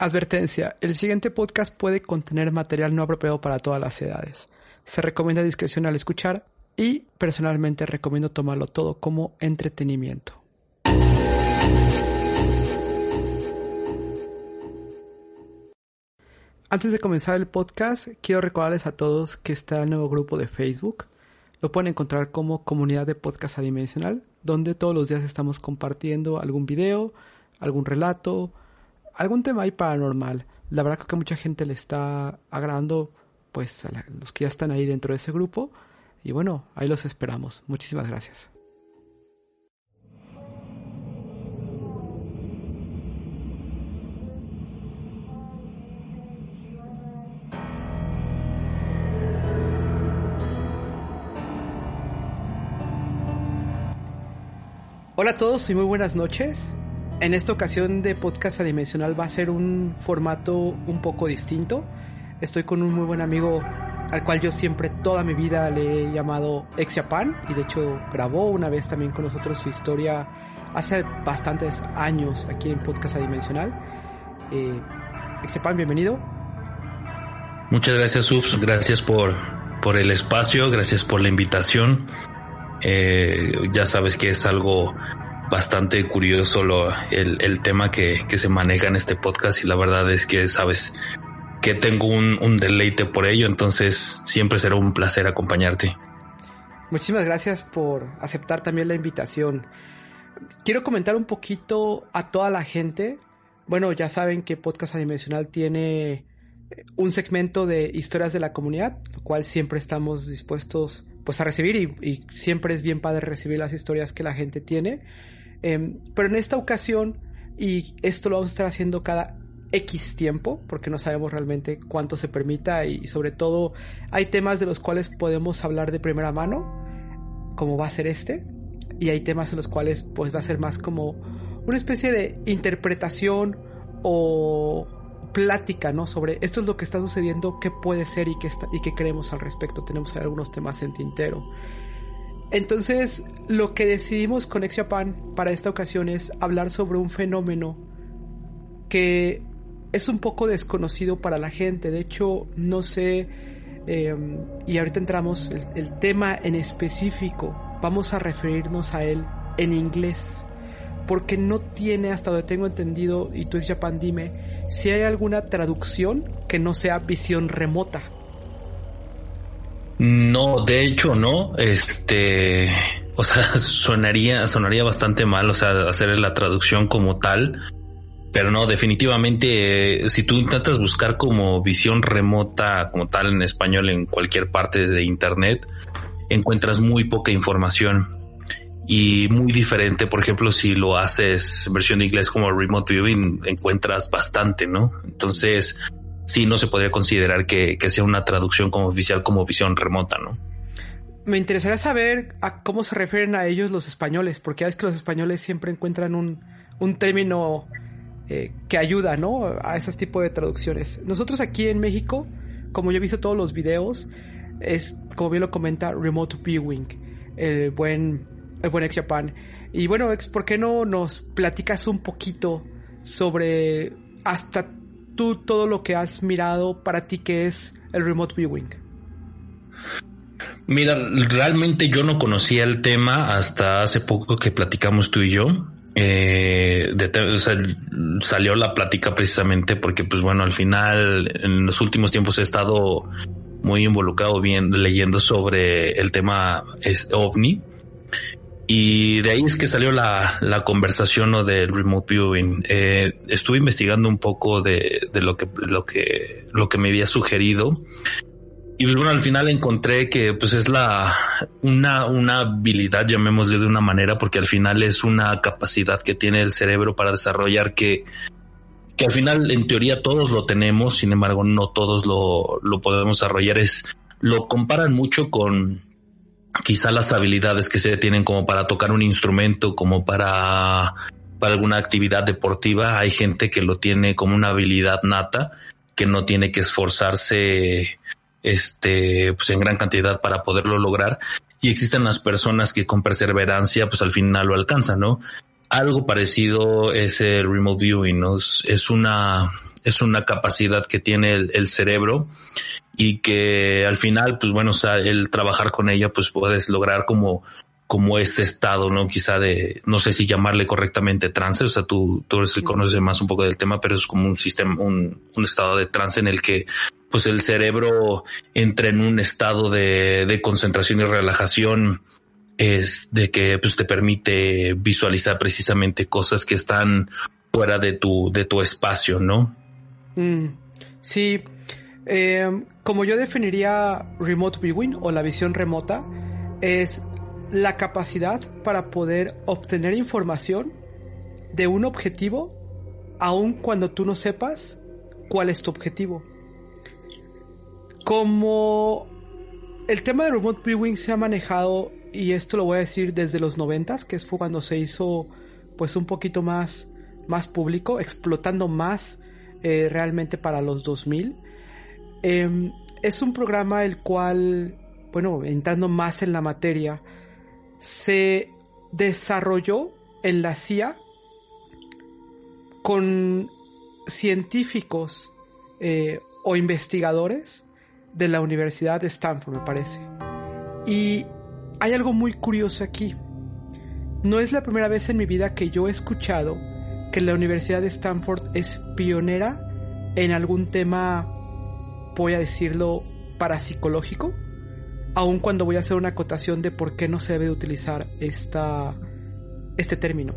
Advertencia, el siguiente podcast puede contener material no apropiado para todas las edades. Se recomienda discreción al escuchar y personalmente recomiendo tomarlo todo como entretenimiento. Antes de comenzar el podcast, quiero recordarles a todos que está el nuevo grupo de Facebook. Lo pueden encontrar como comunidad de podcast adimensional, donde todos los días estamos compartiendo algún video, algún relato, algún tema ahí paranormal. La verdad creo que mucha gente le está agradando pues a los que ya están ahí dentro de ese grupo. Y bueno, ahí los esperamos. Muchísimas gracias. Hola a todos y muy buenas noches. En esta ocasión de podcast adimensional va a ser un formato un poco distinto. Estoy con un muy buen amigo al cual yo siempre toda mi vida le he llamado Exiapan y de hecho grabó una vez también con nosotros su historia hace bastantes años aquí en Podcast Adimensional. Eh, Exiapan, bienvenido. Muchas gracias, Subs. Gracias por, por el espacio, gracias por la invitación. Eh, ya sabes que es algo bastante curioso lo, el, el tema que, que, se maneja en este podcast y la verdad es que sabes que tengo un, un, deleite por ello, entonces siempre será un placer acompañarte. Muchísimas gracias por aceptar también la invitación. Quiero comentar un poquito a toda la gente. Bueno, ya saben que Podcast Adimensional tiene un segmento de historias de la comunidad, lo cual siempre estamos dispuestos pues a recibir y, y siempre es bien padre recibir las historias que la gente tiene. Eh, pero en esta ocasión, y esto lo vamos a estar haciendo cada X tiempo, porque no sabemos realmente cuánto se permita y sobre todo hay temas de los cuales podemos hablar de primera mano, como va a ser este, y hay temas en los cuales pues va a ser más como una especie de interpretación o plática, ¿no? Sobre esto es lo que está sucediendo, qué puede ser y qué, está, y qué creemos al respecto. Tenemos algunos temas en tintero. Entonces, lo que decidimos con Exjapan para esta ocasión es hablar sobre un fenómeno que es un poco desconocido para la gente. De hecho, no sé, eh, y ahorita entramos, el, el, tema en específico, vamos a referirnos a él en inglés. Porque no tiene, hasta donde tengo entendido, y tú Japan dime, si hay alguna traducción que no sea visión remota. No, de hecho no, este, o sea, sonaría, sonaría bastante mal, o sea, hacer la traducción como tal, pero no, definitivamente, eh, si tú intentas buscar como visión remota, como tal en español en cualquier parte de internet, encuentras muy poca información y muy diferente. Por ejemplo, si lo haces versión de inglés como remote viewing, encuentras bastante, ¿no? Entonces, sí no se podría considerar que, que, sea una traducción como oficial como visión remota, ¿no? Me interesaría saber a cómo se refieren a ellos los españoles, porque es que los españoles siempre encuentran un, un término eh, que ayuda, ¿no? A ese tipo de traducciones. Nosotros aquí en México, como yo he visto todos los videos, es, como bien lo comenta, Remote Viewing, el buen, el buen ex Japan. Y bueno, ex, ¿por qué no nos platicas un poquito sobre hasta tú todo lo que has mirado para ti que es el remote viewing? Mira, realmente yo no conocía el tema hasta hace poco que platicamos tú y yo. Eh, salió la plática precisamente porque, pues bueno, al final, en los últimos tiempos he estado muy involucrado leyendo sobre el tema ovni y de ahí es que salió la, la conversación ¿no? del remote viewing. Eh, estuve investigando un poco de, de, lo que, lo que, lo que me había sugerido. Y bueno, al final encontré que pues es la, una, una habilidad, llamémosle de una manera, porque al final es una capacidad que tiene el cerebro para desarrollar que, que al final en teoría todos lo tenemos, sin embargo no todos lo, lo podemos desarrollar. Es, lo comparan mucho con, quizá las habilidades que se tienen como para tocar un instrumento, como para, para alguna actividad deportiva, hay gente que lo tiene como una habilidad nata, que no tiene que esforzarse este, pues en gran cantidad para poderlo lograr. Y existen las personas que con perseverancia, pues al final lo alcanzan, ¿no? Algo parecido es el remote viewing, ¿no? Es una, es una capacidad que tiene el, cerebro y que al final, pues bueno, el trabajar con ella, pues puedes lograr como como este estado, ¿no? Quizá de, no sé si llamarle correctamente trance, o sea, tú, tú eres el conoce más un poco del tema, pero es como un sistema, un, un estado de trance en el que pues el cerebro entra en un estado de, de concentración y relajación es de que pues te permite visualizar precisamente cosas que están fuera de tu, de tu espacio, ¿no? Mm, sí. Eh, como yo definiría remote viewing o la visión remota, es la capacidad para poder obtener información de un objetivo aun cuando tú no sepas cuál es tu objetivo. Como el tema de remote viewing se ha manejado y esto lo voy a decir desde los noventas, que fue cuando se hizo pues un poquito más, más público, explotando más eh, realmente para los 2000. Em, es un programa el cual, bueno, entrando más en la materia, se desarrolló en la CIA con científicos eh, o investigadores de la Universidad de Stanford, me parece. Y hay algo muy curioso aquí. No es la primera vez en mi vida que yo he escuchado que la Universidad de Stanford es pionera en algún tema, voy a decirlo, parapsicológico aun cuando voy a hacer una acotación de por qué no se debe utilizar esta, este término.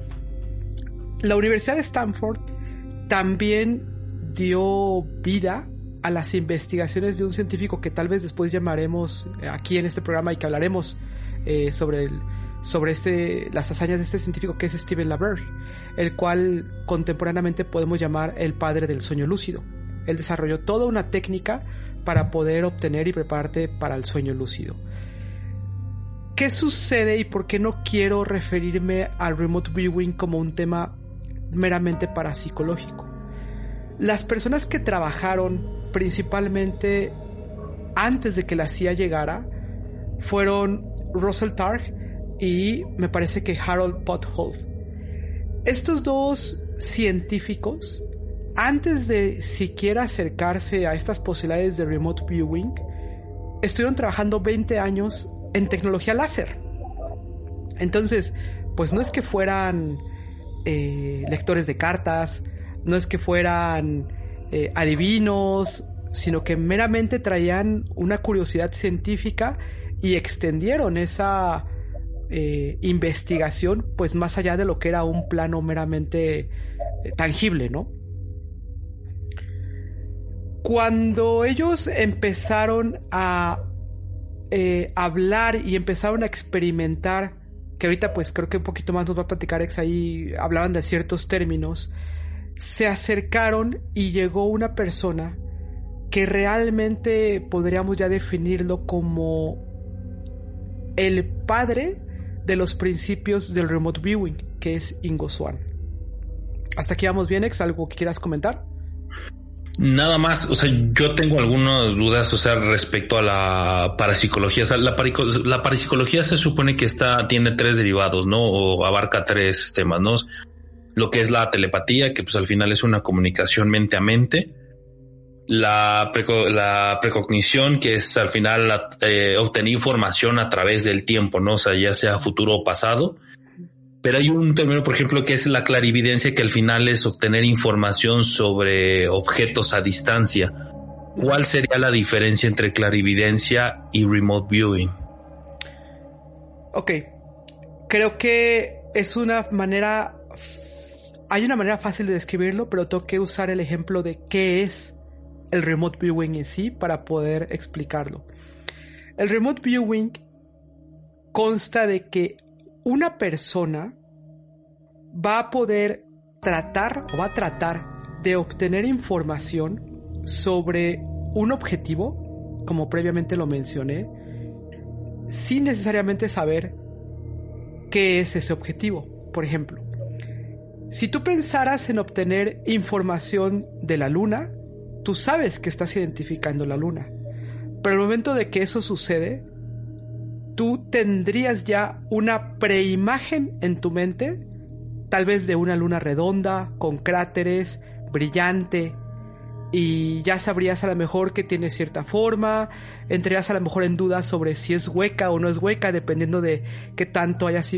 La Universidad de Stanford también dio vida a las investigaciones de un científico que tal vez después llamaremos aquí en este programa y que hablaremos eh, sobre, el, sobre este, las hazañas de este científico que es Stephen LaBerge, el cual contemporáneamente podemos llamar el padre del sueño lúcido. Él desarrolló toda una técnica para poder obtener y prepararte para el sueño lúcido. ¿Qué sucede y por qué no quiero referirme al remote viewing como un tema meramente parapsicológico? Las personas que trabajaron principalmente antes de que la CIA llegara fueron Russell Targ y me parece que Harold Potholf. Estos dos científicos antes de siquiera acercarse a estas posibilidades de remote viewing, estuvieron trabajando 20 años en tecnología láser. Entonces, pues no es que fueran eh, lectores de cartas, no es que fueran eh, adivinos, sino que meramente traían una curiosidad científica y extendieron esa eh, investigación pues más allá de lo que era un plano meramente tangible, ¿no? Cuando ellos empezaron a eh, hablar y empezaron a experimentar, que ahorita pues creo que un poquito más nos va a platicar Ex ahí, hablaban de ciertos términos, se acercaron y llegó una persona que realmente podríamos ya definirlo como el padre de los principios del remote viewing, que es Ingo Swan. Hasta aquí vamos bien, Ex, ¿algo que quieras comentar? Nada más, o sea, yo tengo algunas dudas, o sea, respecto a la parapsicología. O sea, la, la parapsicología se supone que está, tiene tres derivados, ¿no? O abarca tres temas, ¿no? Lo que es la telepatía, que pues al final es una comunicación mente a mente. La, la precognición, que es al final eh, obtener información a través del tiempo, ¿no? O sea, ya sea futuro o pasado pero hay un término, por ejemplo, que es la clarividencia, que al final es obtener información sobre objetos a distancia. ¿Cuál sería la diferencia entre clarividencia y remote viewing? Ok, creo que es una manera, hay una manera fácil de describirlo, pero tengo que usar el ejemplo de qué es el remote viewing en sí para poder explicarlo. El remote viewing consta de que una persona va a poder tratar o va a tratar de obtener información sobre un objetivo, como previamente lo mencioné, sin necesariamente saber qué es ese objetivo. Por ejemplo, si tú pensaras en obtener información de la luna, tú sabes que estás identificando la luna. Pero el momento de que eso sucede, tú tendrías ya una preimagen en tu mente, tal vez de una luna redonda, con cráteres, brillante, y ya sabrías a lo mejor que tiene cierta forma, entrarías a lo mejor en dudas sobre si es hueca o no es hueca, dependiendo de qué tanto hayas,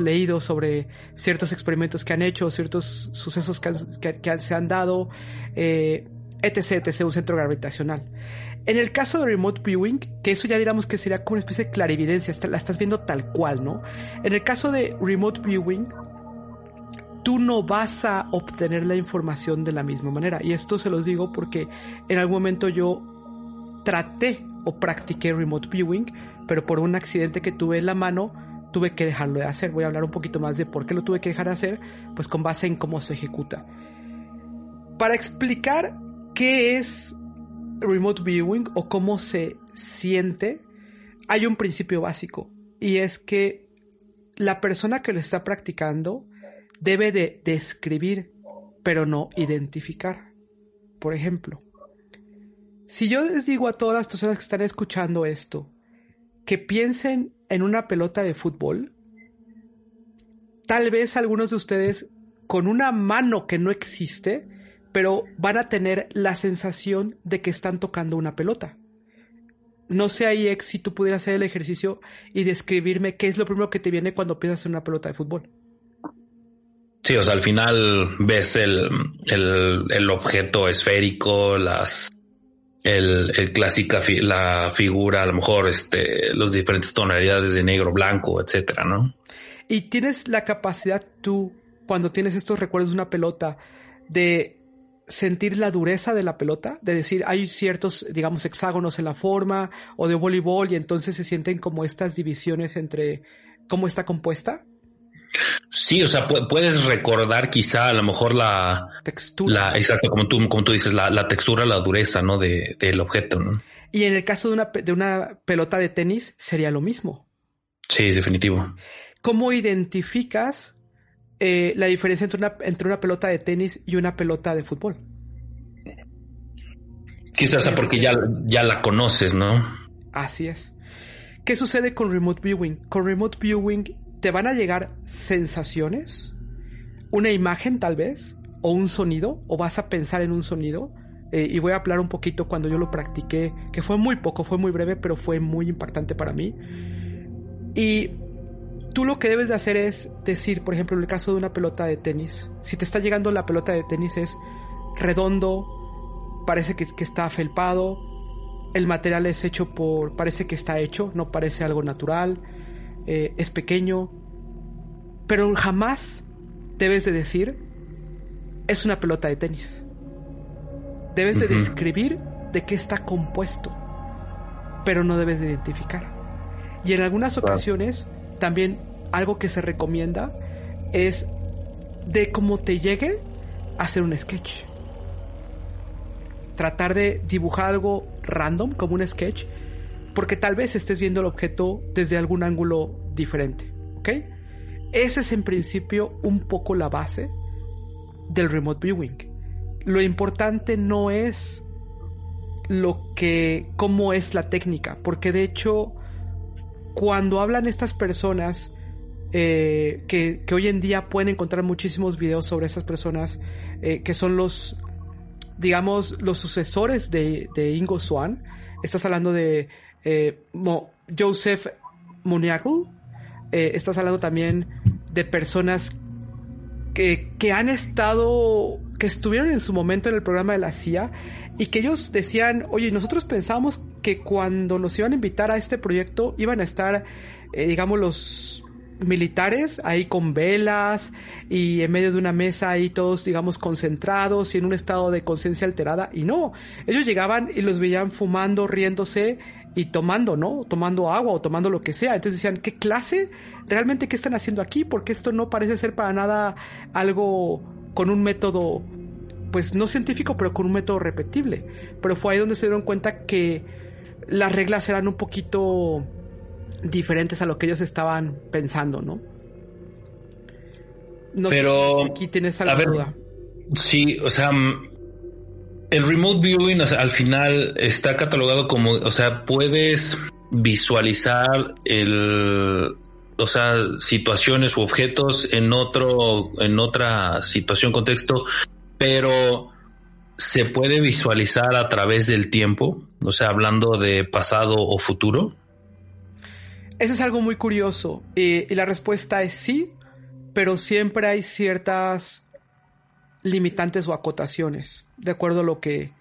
leído sobre ciertos experimentos que han hecho, ciertos sucesos que, se han dado, eh, etc, etc, un centro gravitacional. En el caso de remote viewing, que eso ya diríamos que sería como una especie de clarividencia, la estás viendo tal cual, ¿no? En el caso de remote viewing, tú no vas a obtener la información de la misma manera. Y esto se los digo porque en algún momento yo traté o practiqué remote viewing, pero por un accidente que tuve en la mano, tuve que dejarlo de hacer. Voy a hablar un poquito más de por qué lo tuve que dejar de hacer, pues con base en cómo se ejecuta. Para explicar qué es remote viewing o cómo se siente, hay un principio básico y es que la persona que lo está practicando debe de describir, pero no identificar. Por ejemplo, si yo les digo a todas las personas que están escuchando esto que piensen en una pelota de fútbol, tal vez algunos de ustedes con una mano que no existe pero van a tener la sensación de que están tocando una pelota. No sé ahí, ex, si tú pudieras hacer el ejercicio y describirme qué es lo primero que te viene cuando piensas en una pelota de fútbol. Sí, o sea, al final ves el, el, objeto esférico, las, el, el clásica, la figura, a lo mejor, este, los diferentes tonalidades de negro, blanco, etcétera, ¿no? Y tienes la capacidad tú, cuando tienes estos recuerdos de una pelota, de sentir la dureza de la pelota, de decir hay ciertos, digamos, hexágonos en la forma o de voleibol y entonces se sienten como estas divisiones entre cómo está compuesta. Sí, o sea, puedes recordar quizá a lo mejor la textura. La, exacto, como tú, como tú dices, la, textura, la dureza, ¿no? De, del objeto, ¿no? Y en el caso de una, de una pelota de tenis sería lo mismo. Sí, definitivo. ¿Cómo identificas eh, la diferencia entre una, entre una pelota de tenis y una pelota de fútbol. Quizás porque ya, ya la conoces, ¿no? Así es. ¿Qué sucede con Remote Viewing? Con Remote Viewing te van a llegar sensaciones, una imagen tal vez, o un sonido, o vas a pensar en un sonido. Eh, y voy a hablar un poquito cuando yo lo practiqué, que fue muy poco, fue muy breve, pero fue muy impactante para mí. Y tú lo que debes de hacer es decir, por ejemplo, en el caso de una pelota de tenis, si te está llegando la pelota de tenis es redondo, parece que, está felpado, el material es hecho por, parece que está hecho, no parece algo natural, eh, es pequeño, pero jamás debes de decir, es una pelota de tenis. Debes de describir de qué está compuesto, pero no debes de identificar. Y en algunas ocasiones también algo que se recomienda es de cómo te llegue hacer un sketch. Tratar de dibujar algo random como un sketch porque tal vez estés viendo el objeto desde algún ángulo diferente, ¿ok? Ese es en principio un poco la base del remote viewing. Lo importante no es lo que, cómo es la técnica, porque de hecho cuando hablan estas personas eh, que, hoy en día pueden encontrar muchísimos videos sobre estas personas eh, que son los, digamos, los sucesores de, Ingo Swan. Estás hablando de eh, Joseph Muniaku. estás hablando también de personas que, que han estado, que estuvieron en su momento en el programa de la CIA y que ellos decían, oye, nosotros pensábamos que cuando nos iban a invitar a este proyecto iban a estar, digamos, los militares ahí con velas y en medio de una mesa ahí todos, digamos, concentrados y en un estado de conciencia alterada. Y no, ellos llegaban y los veían fumando, riéndose y tomando, ¿no? Tomando agua o tomando lo que sea. Entonces decían, ¿qué clase? ¿Realmente qué están haciendo aquí? Porque esto no parece ser para nada algo con un método pues no científico, pero con un método repetible. Pero fue ahí donde se dieron cuenta que las reglas eran un poquito diferentes a lo que ellos estaban pensando, ¿no? No pero, sé si aquí tienes alguna duda. Sí, o sea, mm, el remote viewing al final está catalogado como, o sea, puedes visualizar el, o sea, situaciones u objetos en otro, en otra situación, contexto pero se puede visualizar a través del tiempo, o sea, hablando de pasado o futuro. Eso es algo muy curioso y la respuesta es sí, pero siempre hay ciertas limitantes o acotaciones, de acuerdo a lo que,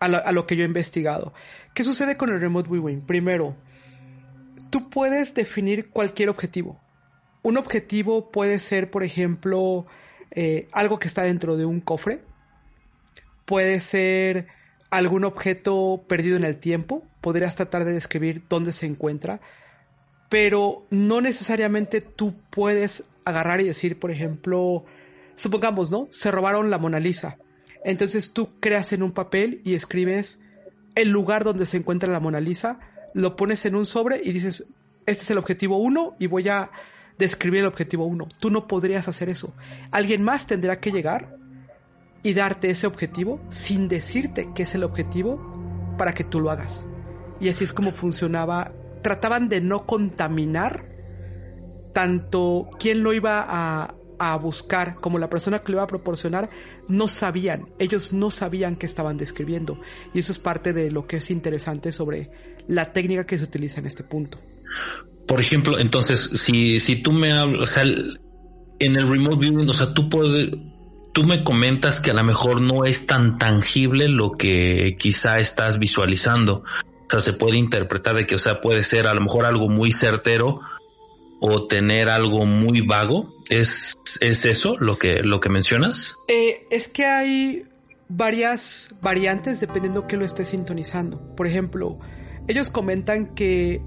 a lo, que yo he investigado. ¿Qué sucede con el remote viewing? Primero, tú puedes definir cualquier objetivo. Un objetivo puede ser, por ejemplo, eh, algo que está dentro de un cofre. Puede ser algún objeto perdido en el tiempo. Podrías tratar de describir dónde se encuentra. Pero no necesariamente tú puedes agarrar y decir, por ejemplo, supongamos, ¿no? Se robaron la Mona Lisa. Entonces tú creas en un papel y escribes el lugar donde se encuentra la Mona Lisa, lo pones en un sobre y dices, este es el objetivo 1 y voy a describir el objetivo 1. Tú no podrías hacer eso. Alguien más tendrá que llegar y darte ese objetivo sin decirte que es el objetivo para que tú lo hagas. Y así es como funcionaba. Trataban de no contaminar tanto quién lo iba a, a buscar, como la persona que le iba a proporcionar, no sabían, ellos no sabían qué estaban describiendo. Y eso es parte de lo que es interesante sobre la técnica que se utiliza en este punto. Por ejemplo, entonces, si, si tú me hablas, en el remote viewing, o sea, tú puedes, tú me comentas que a lo mejor no es tan tangible lo que quizá estás visualizando. O sea, se puede interpretar de que, o sea, puede ser a lo mejor algo muy certero, o tener algo muy vago? ¿Es, es eso lo que, lo que mencionas? Eh, es que hay varias variantes dependiendo que lo estés sintonizando. Por ejemplo, ellos comentan que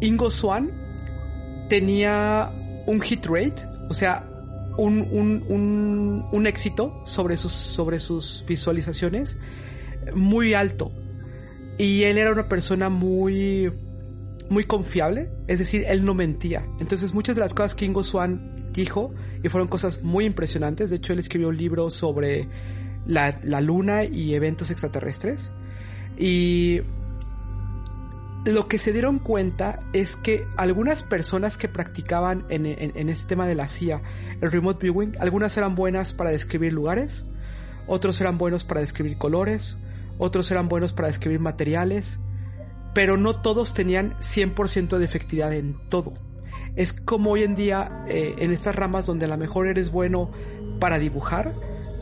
Ingo Swan tenía un hit rate, o sea, un, un, un, un éxito sobre sus, sobre sus visualizaciones muy alto. Y él era una persona muy muy confiable, es decir, él no mentía. Entonces muchas de las cosas que Ingo Swan dijo, y fueron cosas muy impresionantes, de hecho él escribió un libro sobre la, luna y eventos extraterrestres, y lo que se dieron cuenta es que algunas personas que practicaban en, en, este tema de la CIA, el remote viewing, algunas eran buenas para describir lugares, otros eran buenos para describir colores, otros eran buenos para describir materiales, pero no todos tenían 100% de efectividad en todo. Es como hoy en día eh, en estas ramas donde a lo mejor eres bueno para dibujar,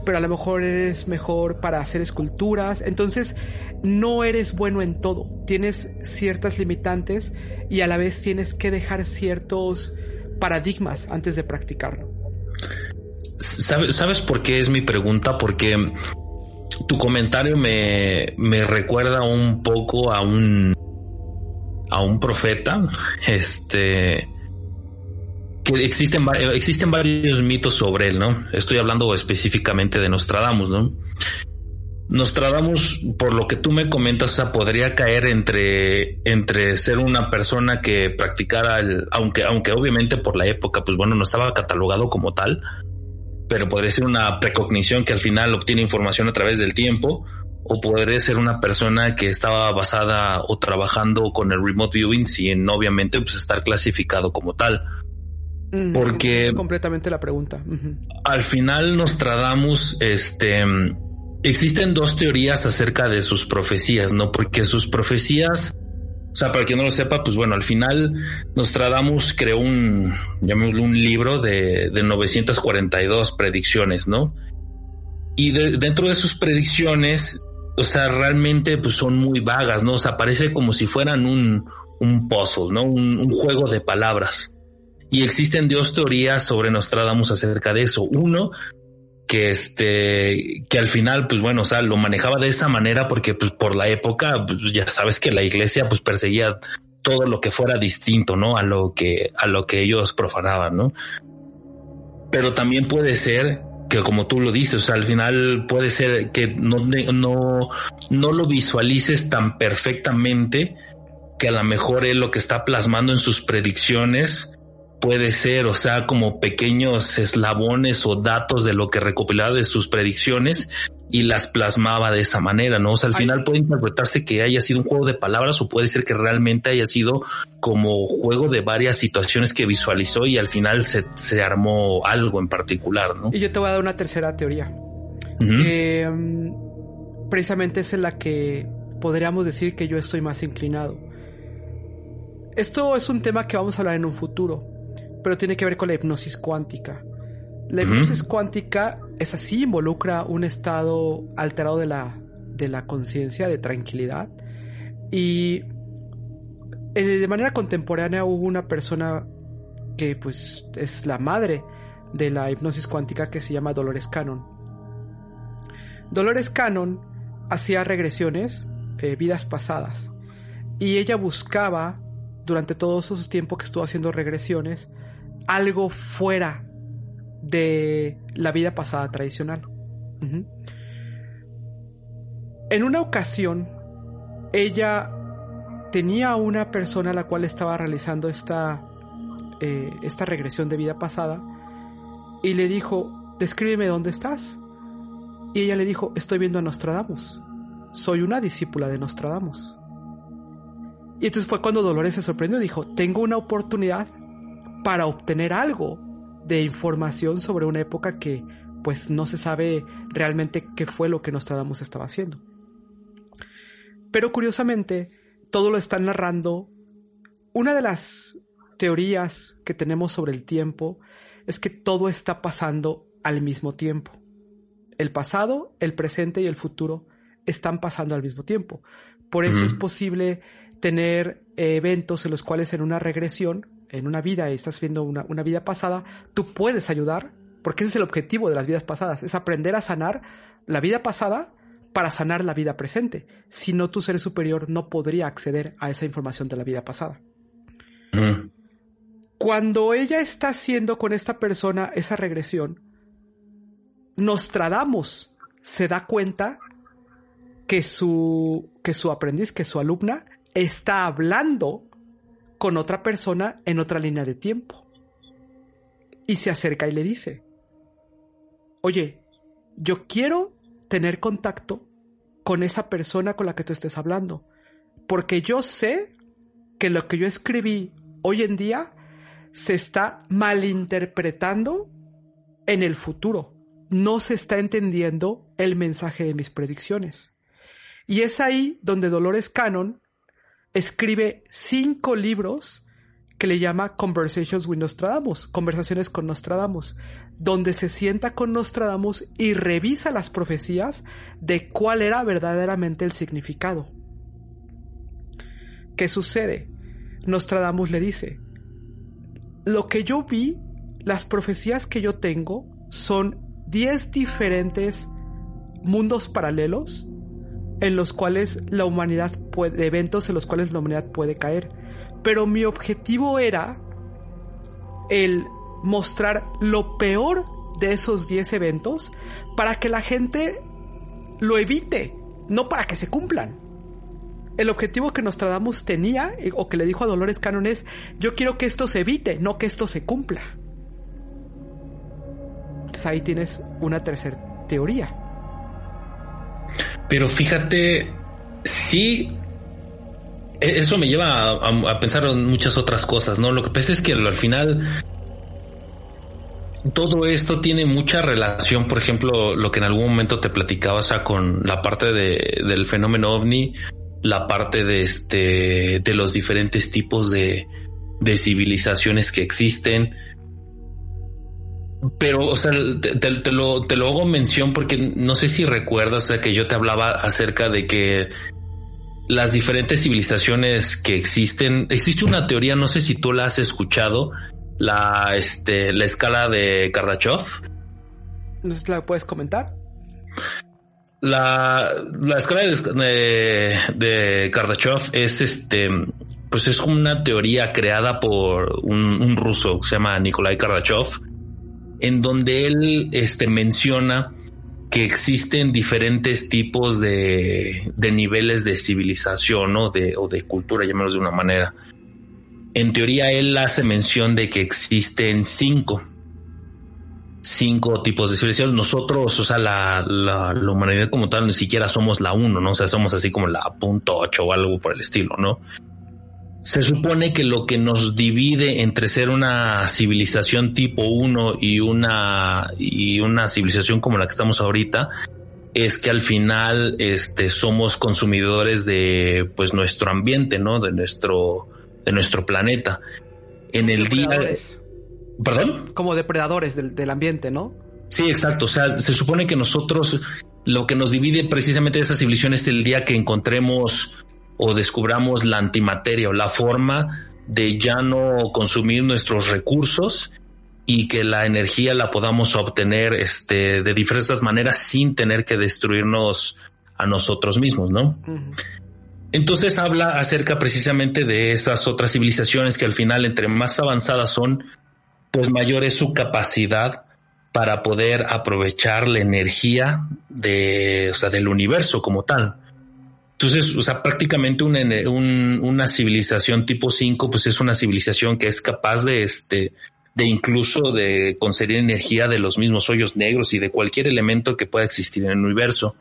pero a lo mejor eres mejor para hacer esculturas. Entonces, no eres bueno en todo. Tienes ciertas limitantes y a la vez tienes que dejar ciertos paradigmas antes de practicarlo. ¿Sabes, ¿Sabes por qué es mi pregunta? Porque tu comentario me, me recuerda un poco a un a un profeta, este, que existen, existen varios mitos sobre él, ¿no? Estoy hablando específicamente de Nostradamus, ¿no? Nostradamus, por lo que tú me comentas, podría caer entre, entre ser una persona que practicara el, aunque, aunque obviamente por la época, pues bueno, no estaba catalogado como tal, pero podría ser una precognición que al final obtiene información a través del tiempo, o podría ser una persona que estaba basada o trabajando con el remote viewing sin obviamente pues estar clasificado como tal. Porque completamente la pregunta. Al final Nostradamus, este, existen dos teorías acerca de sus profecías, ¿no? Porque sus profecías, o sea, para quien no lo sepa, pues bueno, al final Nostradamus creó un, llamémoslo un libro de, de 942 predicciones, ¿no? Y dentro de sus predicciones o sea, realmente pues son muy vagas, ¿no? O sea, parece como si fueran un, un puzzle, ¿no? Un, juego de palabras. Y existen dos teorías sobre Nostradamus acerca de eso. Uno, que este, que al final, pues bueno, o sea, lo manejaba de esa manera porque pues por la época, pues, ya sabes que la iglesia pues perseguía todo lo que fuera distinto, ¿no? A lo que, a lo que ellos profanaban, ¿no? Pero también puede ser que como tú lo dices, o sea, al final puede ser que no, no, no lo visualices tan perfectamente que a lo mejor él lo que está plasmando en sus predicciones puede ser, o sea, como pequeños eslabones o datos de lo que recopilaba de sus predicciones y las plasmaba de esa manera, ¿no? O sea, al final puede interpretarse que haya sido un juego de palabras o puede ser que realmente haya sido como juego de varias situaciones que visualizó y al final se, se armó algo en particular, ¿no? Y yo te voy a dar una tercera teoría. Eh, precisamente es en la que podríamos decir que yo estoy más inclinado. Esto es un tema que vamos a hablar en un futuro, pero tiene que ver con la hipnosis cuántica. La hipnosis cuántica es así, involucra un estado alterado de la, de la conciencia, de tranquilidad. Y eh, de manera contemporánea hubo una persona que pues es la madre de la hipnosis cuántica que se llama Dolores Cannon. Dolores Cannon hacía regresiones, eh, vidas pasadas, y ella buscaba, durante todo su tiempo que estuvo haciendo regresiones, algo fuera de la vida pasada tradicional. En una ocasión, ella tenía a una persona a la cual estaba realizando esta, eh, esta regresión de vida pasada y le dijo, descríbeme dónde estás. Y ella le dijo, estoy viendo a Nostradamus. Soy una discípula de Nostradamus. Y entonces fue cuando Dolores se sorprendió y dijo, tengo una oportunidad para obtener algo de información sobre una época que pues no se sabe realmente qué fue lo que Nostradamus estaba haciendo. Pero curiosamente, todo lo están narrando. Una de las teorías que tenemos sobre el tiempo es que todo está pasando al mismo tiempo. El pasado, el presente y el futuro están pasando al mismo tiempo. Por eso es posible tener eventos en los cuales en una regresión en una vida y estás viendo una, una vida pasada, tú puedes ayudar, porque ese es el objetivo de las vidas pasadas, es aprender a sanar la vida pasada para sanar la vida presente. Si no, tu ser superior no podría acceder a esa información de la vida pasada. Cuando ella está haciendo con esta persona esa regresión, Nostradamus se da cuenta que su, que su aprendiz, que su alumna, está hablando con otra persona en otra línea de tiempo. Y se acerca y le dice, oye, yo quiero tener contacto con esa persona con la que tú estés hablando, porque yo sé que lo que yo escribí hoy en día se está malinterpretando en el futuro. No se está entendiendo el mensaje de mis predicciones. Y es ahí donde Dolores Cannon escribe cinco libros que le llama Conversations with Nostradamus, conversaciones con Nostradamus, donde se sienta con Nostradamus y revisa las profecías de cuál era verdaderamente el significado. ¿Qué sucede? Nostradamus le dice, lo que yo vi, las profecías que yo tengo, son 10 diferentes mundos paralelos en los cuales la humanidad puede, eventos en los cuales la humanidad puede caer. Pero mi objetivo era el mostrar lo peor de esos 10 eventos para que la gente lo evite, no para que se cumplan. El objetivo que Nostradamus tenía, eh, o que le dijo a Dolores Cannon es, yo quiero que esto se evite, no que esto se cumpla. Entonces ahí tienes una tercera teoría. Pero fíjate, sí, e-, eso me lleva a, pensar en muchas otras cosas, ¿no? Lo que pasa es que al final todo esto tiene mucha relación, por ejemplo, lo que en algún momento te platicaba, o sea, con la parte de, del fenómeno ovni, la parte de este, de los diferentes tipos de, de civilizaciones que existen, pero, o sea, te, lo, te lo hago mención porque no sé si recuerdas que yo te hablaba acerca de que las diferentes civilizaciones que existen, existe una teoría, no sé si tú la has escuchado, la, este, la escala de Kardashev. No sé si la puedes comentar. La, la escala de, de, Kardashev es este, pues es una teoría creada por un, un ruso que se llama Nikolai Kardashev en donde él este, menciona que existen diferentes tipos de, de niveles de civilización o de, o de cultura, llamémoslo de una manera. En teoría, él hace mención de que existen cinco, cinco tipos de civilización. Nosotros, o sea, la, la, la, humanidad como tal, ni siquiera somos la uno, ¿no? O sea, somos así como la punto ocho o algo por el estilo, ¿no? Se supone que lo que nos divide entre ser una civilización tipo 1 y una, y una civilización como la que estamos ahorita es que al final este, somos consumidores de pues nuestro ambiente, ¿no? De nuestro, de nuestro planeta. En el día. ¿Perdón? Como depredadores del, del ambiente, ¿no? Sí, exacto. O sea, se supone que nosotros lo que nos divide precisamente de esa civilización es el día que encontremos o descubramos la antimateria o la forma de ya no consumir nuestros recursos y que la energía la podamos obtener este, de diferentes maneras sin tener que destruirnos a nosotros mismos, ¿no? Entonces habla acerca precisamente de esas otras civilizaciones que al final, entre más avanzadas son, pues mayor es su capacidad para poder aprovechar la energía de, o sea, del universo como tal. Entonces, o sea, prácticamente una, una civilización tipo 5, pues es una civilización que es capaz de, este, de incluso de conseguir energía de los mismos hoyos negros y de cualquier elemento que pueda existir en el universo.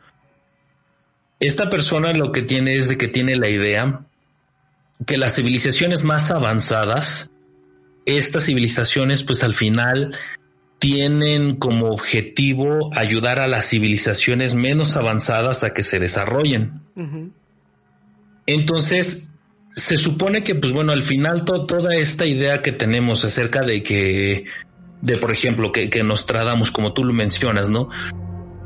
Esta persona lo que tiene es de que tiene la idea que las civilizaciones más avanzadas, estas civilizaciones pues al final tienen como objetivo ayudar a las civilizaciones menos avanzadas a que se desarrollen. Entonces, se supone que, pues bueno, al final toda esta idea que tenemos acerca de que, de por ejemplo, que, que nos tratamos, como tú lo mencionas, ¿no?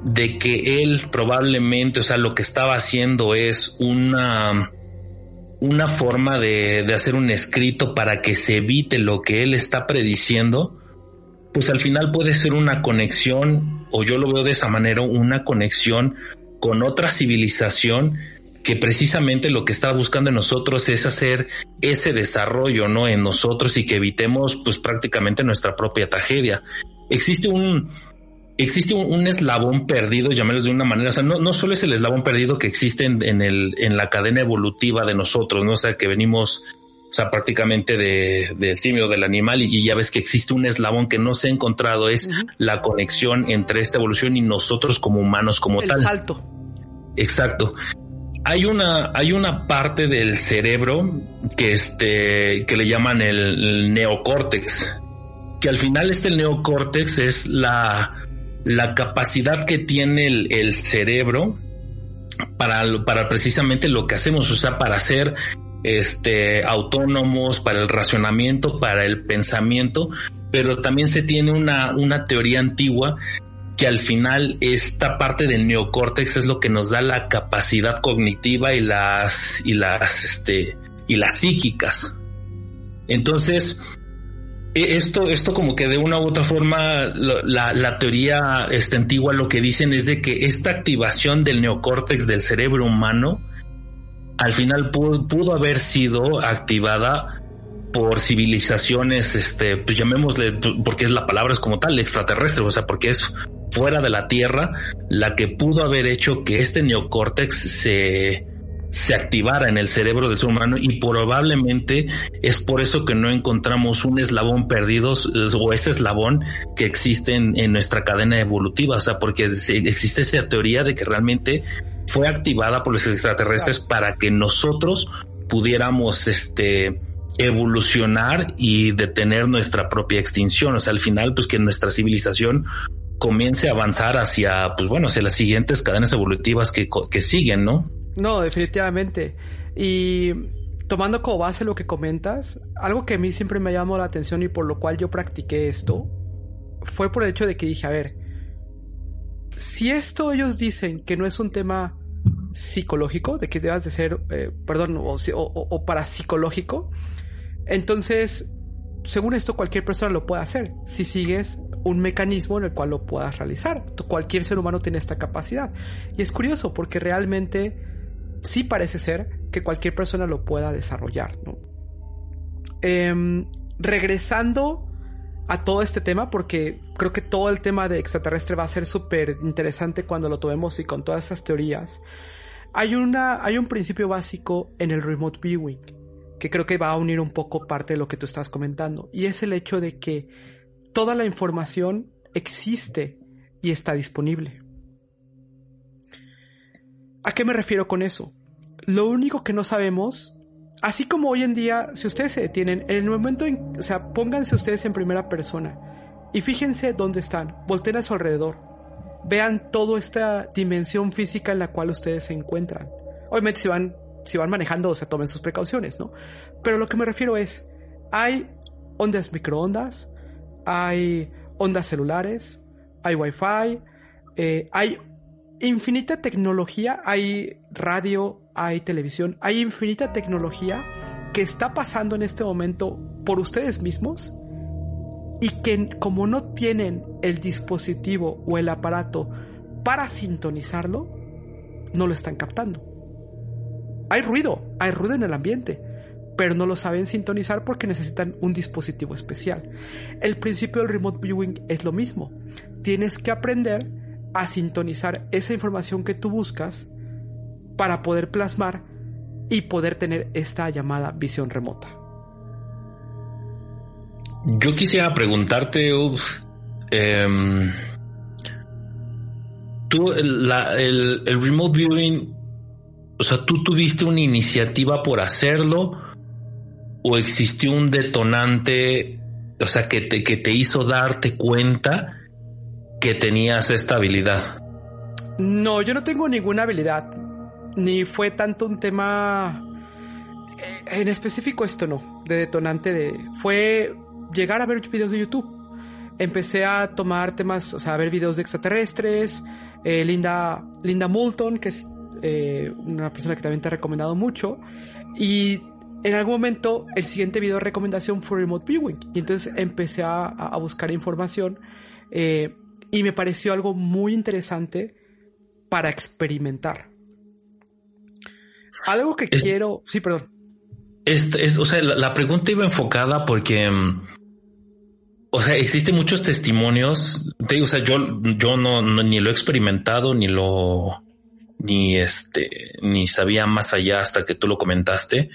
De que él probablemente, o sea, lo que estaba haciendo es una, una forma de, de hacer un escrito para que se evite lo que él está prediciendo, pues al final puede ser una conexión, o yo lo veo de esa manera, una conexión con otra civilización que precisamente lo que está buscando en nosotros es hacer ese desarrollo, ¿no? En nosotros y que evitemos pues prácticamente nuestra propia tragedia. Existe un, existe un, eslabón perdido, llamémoslo de una manera, o sea, no, no solo es el eslabón perdido que existe en, el, en la cadena evolutiva de nosotros, ¿no? O sea, que venimos, o sea, prácticamente de, del simio, del animal, y, ya ves que existe un eslabón que no se ha encontrado, es la conexión entre esta evolución y nosotros como humanos como tal. El salto. Exacto hay una, hay una parte del cerebro que este, que le llaman el, neocórtex, que al final este neocórtex es la, la capacidad que tiene el, cerebro para, para precisamente lo que hacemos, o sea, para ser este, autónomos, para el racionamiento, para el pensamiento, pero también se tiene una, una teoría antigua que al final esta parte del neocórtex es lo que nos da la capacidad cognitiva y las y las este y las psíquicas. Entonces, e, esto, esto como que de una u otra forma, la, la teoría este, antigua lo que dicen es de que esta activación del neocórtex del cerebro humano al final pudo, haber sido activada por civilizaciones, este, pues llamémosle, porque es la palabra es como tal, extraterrestre, o sea, porque es fuera de la Tierra la que pudo haber hecho que este neocórtex se, se activara en el cerebro del ser humano y probablemente es por eso que no encontramos un eslabón perdido o ese eslabón que existe en, nuestra cadena evolutiva, o sea, porque existe esa teoría de que realmente fue activada por los extraterrestres para que nosotros pudiéramos este evolucionar y detener nuestra propia extinción. O sea, al final, pues que nuestra civilización comience a avanzar hacia, pues bueno, hacia las siguientes cadenas evolutivas que, que siguen, ¿no? No, definitivamente. Y tomando como base lo que comentas, algo que a mí siempre me llamó la atención y por lo cual yo practiqué esto, fue por el hecho de que dije, a ver, si esto ellos dicen que no es un tema psicológico, de que debas de ser, eh, perdón, o, parapsicológico, entonces, según esto, cualquier persona lo puede hacer si sigues un mecanismo en el cual lo puedas realizar. Cualquier ser humano tiene esta capacidad. Y es curioso porque realmente sí parece ser que cualquier persona lo pueda desarrollar. Em, regresando a todo este tema, porque creo que todo el tema de extraterrestre va a ser súper interesante cuando lo tomemos y con todas estas teorías. Hay, una, hay un principio básico en el remote viewing que creo que va a unir un poco parte de lo que tú estás comentando, y es el hecho de que toda la información existe y está disponible. ¿A qué me refiero con eso? Lo único que no sabemos, así como hoy en día, si ustedes se detienen, en el momento, en, o sea, pónganse ustedes en primera persona y fíjense dónde están, volteen a su alrededor. Vean toda esta dimensión física en la cual ustedes se encuentran. Obviamente si van, si van manejando, o sea, tomen sus precauciones, ¿no? Pero lo que me refiero es, hay ondas microondas, hay ondas celulares, hay wifi, eh, hay infinita tecnología, hay radio, hay televisión, hay infinita tecnología que está pasando en este momento por ustedes mismos y que como no tienen el dispositivo o el aparato para sintonizarlo, no lo están captando. Hay ruido, hay ruido en el ambiente, pero no lo saben sintonizar porque necesitan un dispositivo especial. El principio del remote viewing es lo mismo. Tienes que aprender a sintonizar esa información que tú buscas para poder plasmar y poder tener esta llamada visión remota. Yo quisiera preguntarte, em, tú, el, el, remote viewing, o sea, tú tuviste una iniciativa por hacerlo o existió un detonante, o sea, que te, que te hizo darte cuenta que tenías esta habilidad. No, yo no tengo ninguna habilidad, ni fue tanto un tema eh, en específico esto no, de detonante de fue llegar a ver videos de YouTube. Empecé a tomar temas, o sea, a ver videos de extraterrestres, eh, Linda, Linda Moulton, que es eh, una persona que también te ha recomendado mucho, y en algún momento el siguiente video de recomendación fue Remote Viewing, y entonces empecé a, buscar información y me pareció algo muy interesante para experimentar. Algo que quiero, sí, perdón. Es, o sea, la, pregunta iba enfocada porque, mm, o sea, existen muchos testimonios. O sea, yo, yo no, ni lo he experimentado, ni lo, ni este, ni sabía más allá hasta que tú lo comentaste.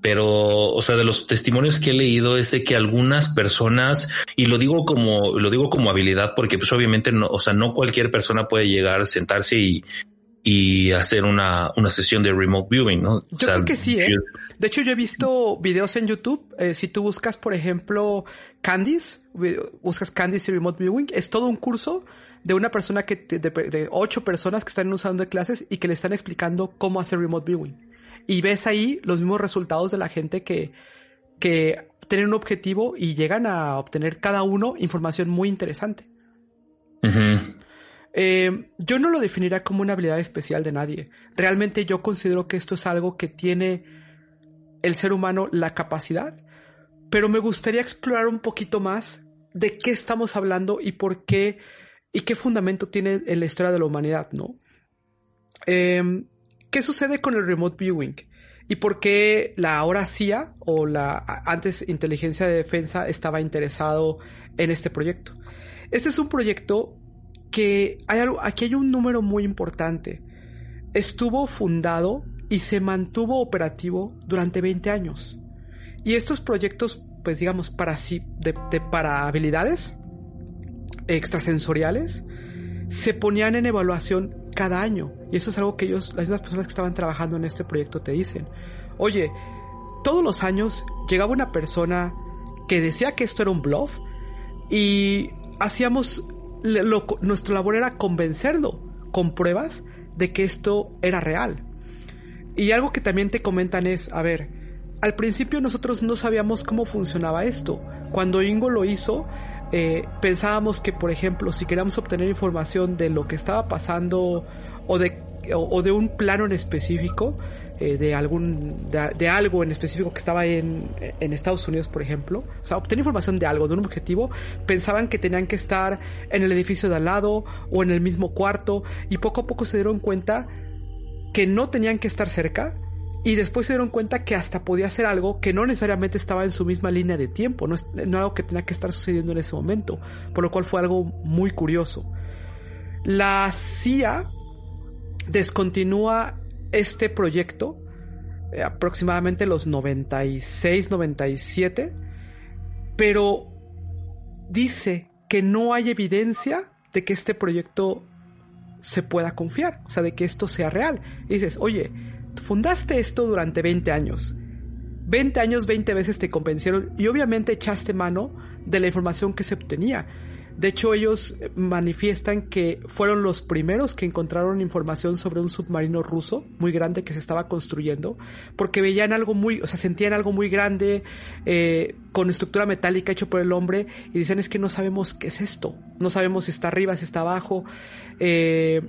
Pero, o sea, de los testimonios que he leído es de que algunas personas, y lo digo como, lo digo como habilidad, porque pues obviamente no, o sea, no cualquier persona puede llegar, sentarse y, y hacer una, una sesión de remote viewing, ¿no? Yo creo que sí, ¿eh? De hecho, yo he visto videos en YouTube. Eh, si tú buscas, por ejemplo, Candice, buscas Candice y Remote Viewing, es todo un curso de una persona que, de, de, ocho personas que están usando de clases y que le están explicando cómo hacer Remote Viewing. Y ves ahí los mismos resultados de la gente que, que tienen un objetivo y llegan a obtener cada uno información muy interesante. Eh, yo no lo definiría como una habilidad especial de nadie. Realmente yo considero que esto es algo que tiene el ser humano la capacidad, pero me gustaría explorar un poquito más de qué estamos hablando y por qué y qué fundamento tiene en la historia de la humanidad, ¿no? Em, ¿Qué sucede con el remote viewing? ¿Y por qué la ahora CIA o la antes inteligencia de defensa estaba interesado en este proyecto? Este es un proyecto que hay aquí hay un número muy importante. Estuvo fundado y se mantuvo operativo durante 20 años. Y estos proyectos, pues digamos, para sí, de, para habilidades extrasensoriales, se ponían en evaluación cada año. Y eso es algo que ellos, las mismas personas que estaban trabajando en este proyecto te dicen. Oye, todos los años llegaba una persona que decía que esto era un bluff y hacíamos, nuestra labor era convencerlo con pruebas de que esto era real. Y algo que también te comentan es, a ver, al principio nosotros no sabíamos cómo funcionaba esto. Cuando Ingo lo hizo, eh, pensábamos que, por ejemplo, si queríamos obtener información de lo que estaba pasando o de, o, de un plano en específico, eh, de algún, de, algo en específico que estaba en, en Estados Unidos, por ejemplo, o sea, obtener información de algo, de un objetivo, pensaban que tenían que estar en el edificio de al lado o en el mismo cuarto y poco a poco se dieron cuenta que no tenían que estar cerca y después se dieron cuenta que hasta podía ser algo que no necesariamente estaba en su misma línea de tiempo, no, es, no algo que tenía que estar sucediendo en ese momento, por lo cual fue algo muy curioso. La CIA descontinúa este proyecto eh, aproximadamente los 96, 97, pero dice que no hay evidencia de que este proyecto se pueda confiar, o sea, de que esto sea real. Dices, oye, fundaste esto durante 20 años. 20 años, 20 veces te convencieron y obviamente echaste mano de la información que se obtenía. De hecho, ellos manifiestan que fueron los primeros que encontraron información sobre un submarino ruso muy grande que se estaba construyendo, porque veían algo muy, o sea, sentían algo muy grande, eh, con estructura metálica hecho por el hombre, y dicen es que no sabemos qué es esto, no sabemos si está arriba, si está abajo, eh,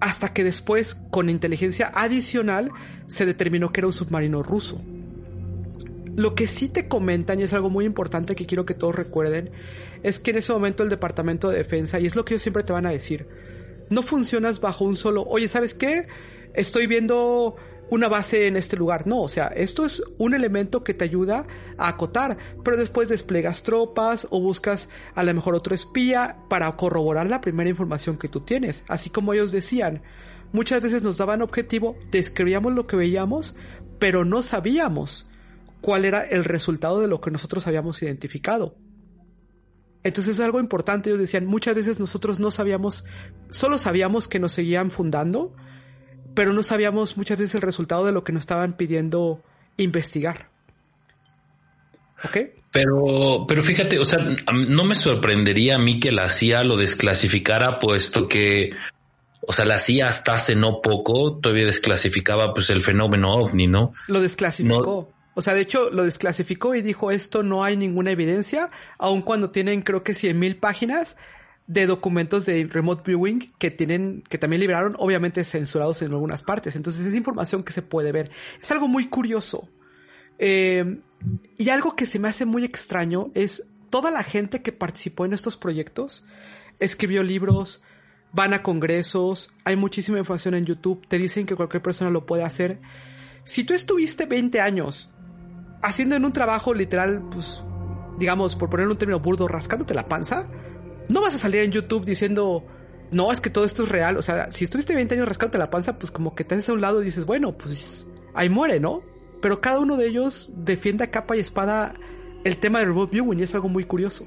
hasta que después, con inteligencia adicional, se determinó que era un submarino ruso. Lo que sí te comentan, y es algo muy importante que quiero que todos recuerden, es que en ese momento el Departamento de Defensa, y es lo que ellos siempre te van a decir, no funcionas bajo un solo, oye, ¿sabes qué? Estoy viendo una base en este lugar. No, o sea, esto es un elemento que te ayuda a acotar, pero después desplegas tropas o buscas a lo mejor otro espía para corroborar la primera información que tú tienes. Así como ellos decían, muchas veces nos daban objetivo, describíamos lo que veíamos, pero no sabíamos cuál era el resultado de lo que nosotros habíamos identificado. Entonces es algo importante, ellos decían, muchas veces nosotros no sabíamos, solo sabíamos que nos seguían fundando, pero no sabíamos muchas veces el resultado de lo que nos estaban pidiendo investigar. ¿Ok? Pero, pero fíjate, o sea, no me sorprendería a mí que la CIA lo desclasificara, puesto que, o sea, la CIA hasta hace no poco todavía desclasificaba pues el fenómeno ovni, ¿no? Lo desclasificó. O sea, de hecho lo desclasificó y dijo esto no hay ninguna evidencia, aun cuando tienen creo que 100.000 páginas de documentos de remote viewing que tienen, que también liberaron, obviamente censurados en algunas partes. Entonces es información que se puede ver. Es algo muy curioso. Eh, y algo que se me hace muy extraño es toda la gente que participó en estos proyectos, escribió libros, van a congresos, hay muchísima información en YouTube, te dicen que cualquier persona lo puede hacer. Si tú estuviste 20 años haciendo en un trabajo literal, pues, digamos, por ponerle un término burdo, rascándote la panza, no vas a salir en YouTube diciendo, no, es que todo esto es real. O sea, si estuviste 20 años rascándote la panza, pues como que te haces a un lado y dices, bueno, pues ahí muere, ¿no? Pero cada uno de ellos defiende a capa y espada el tema de remote viewing y es algo muy curioso.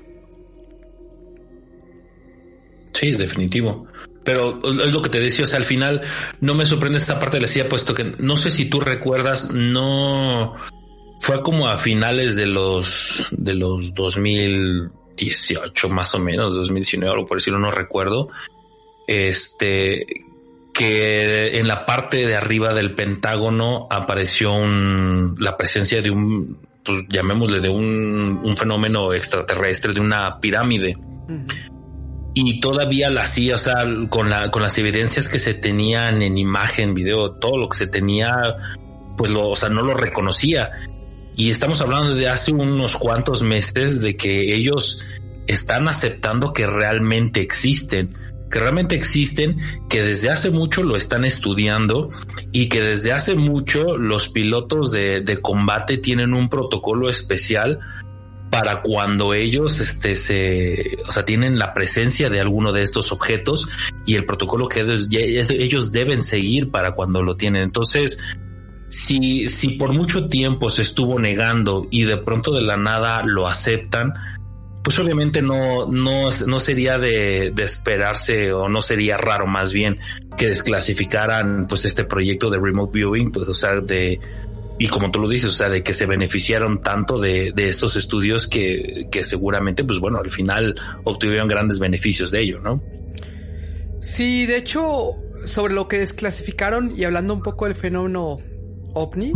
Sí, definitivo. Pero es lo que te decía, o sea, al final no me sorprende esta parte de la CIA, puesto que no sé si tú recuerdas, no fue como a finales de los de los 2018 más o menos, 2019 o por decirlo no recuerdo. Este que en la parte de arriba del Pentágono apareció un, la presencia de un, pues llamémosle de un, un fenómeno extraterrestre, de una pirámide. Y todavía la hacía, o sea, con, la, con las evidencias que se tenían en imagen, video, todo lo que se tenía, pues lo, o sea, no lo reconocía. Y estamos hablando de hace unos cuantos meses de que ellos están aceptando que realmente existen, que realmente existen, que desde hace mucho lo están estudiando y que desde hace mucho los pilotos de, de combate tienen un protocolo especial para cuando ellos este se o sea tienen la presencia de alguno de estos objetos y el protocolo que ellos, ellos deben seguir para cuando lo tienen. Entonces si, si por mucho tiempo se estuvo negando y de pronto de la nada lo aceptan, pues obviamente no, no, no sería de, de, esperarse o no sería raro más bien que desclasificaran pues este proyecto de remote viewing, pues o sea, de, y como tú lo dices, o sea, de que se beneficiaron tanto de, de estos estudios que, que seguramente, pues bueno, al final obtuvieron grandes beneficios de ello, ¿no? Sí, de hecho, sobre lo que desclasificaron y hablando un poco del fenómeno ovni.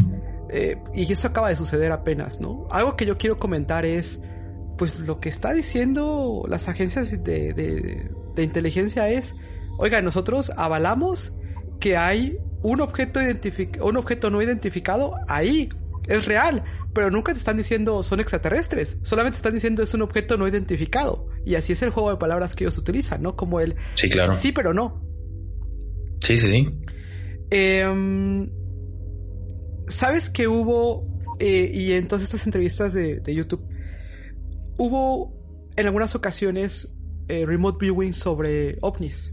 Eh, y eso acaba de suceder apenas, ¿no? Algo que yo quiero comentar es, pues lo que está diciendo las agencias de, de, inteligencia es, oiga, nosotros avalamos que hay un objeto, un objeto no identificado ahí, es real, pero nunca te están diciendo son extraterrestres, solamente están diciendo es un objeto no identificado. Y así es el juego de palabras que ellos utilizan, ¿no? Como el sí, claro. sí, pero no. Sí, sí, sí. Eh, ¿Sabes que hubo, eh, y en todas estas entrevistas de, YouTube, hubo en algunas ocasiones eh, remote viewing sobre ovnis?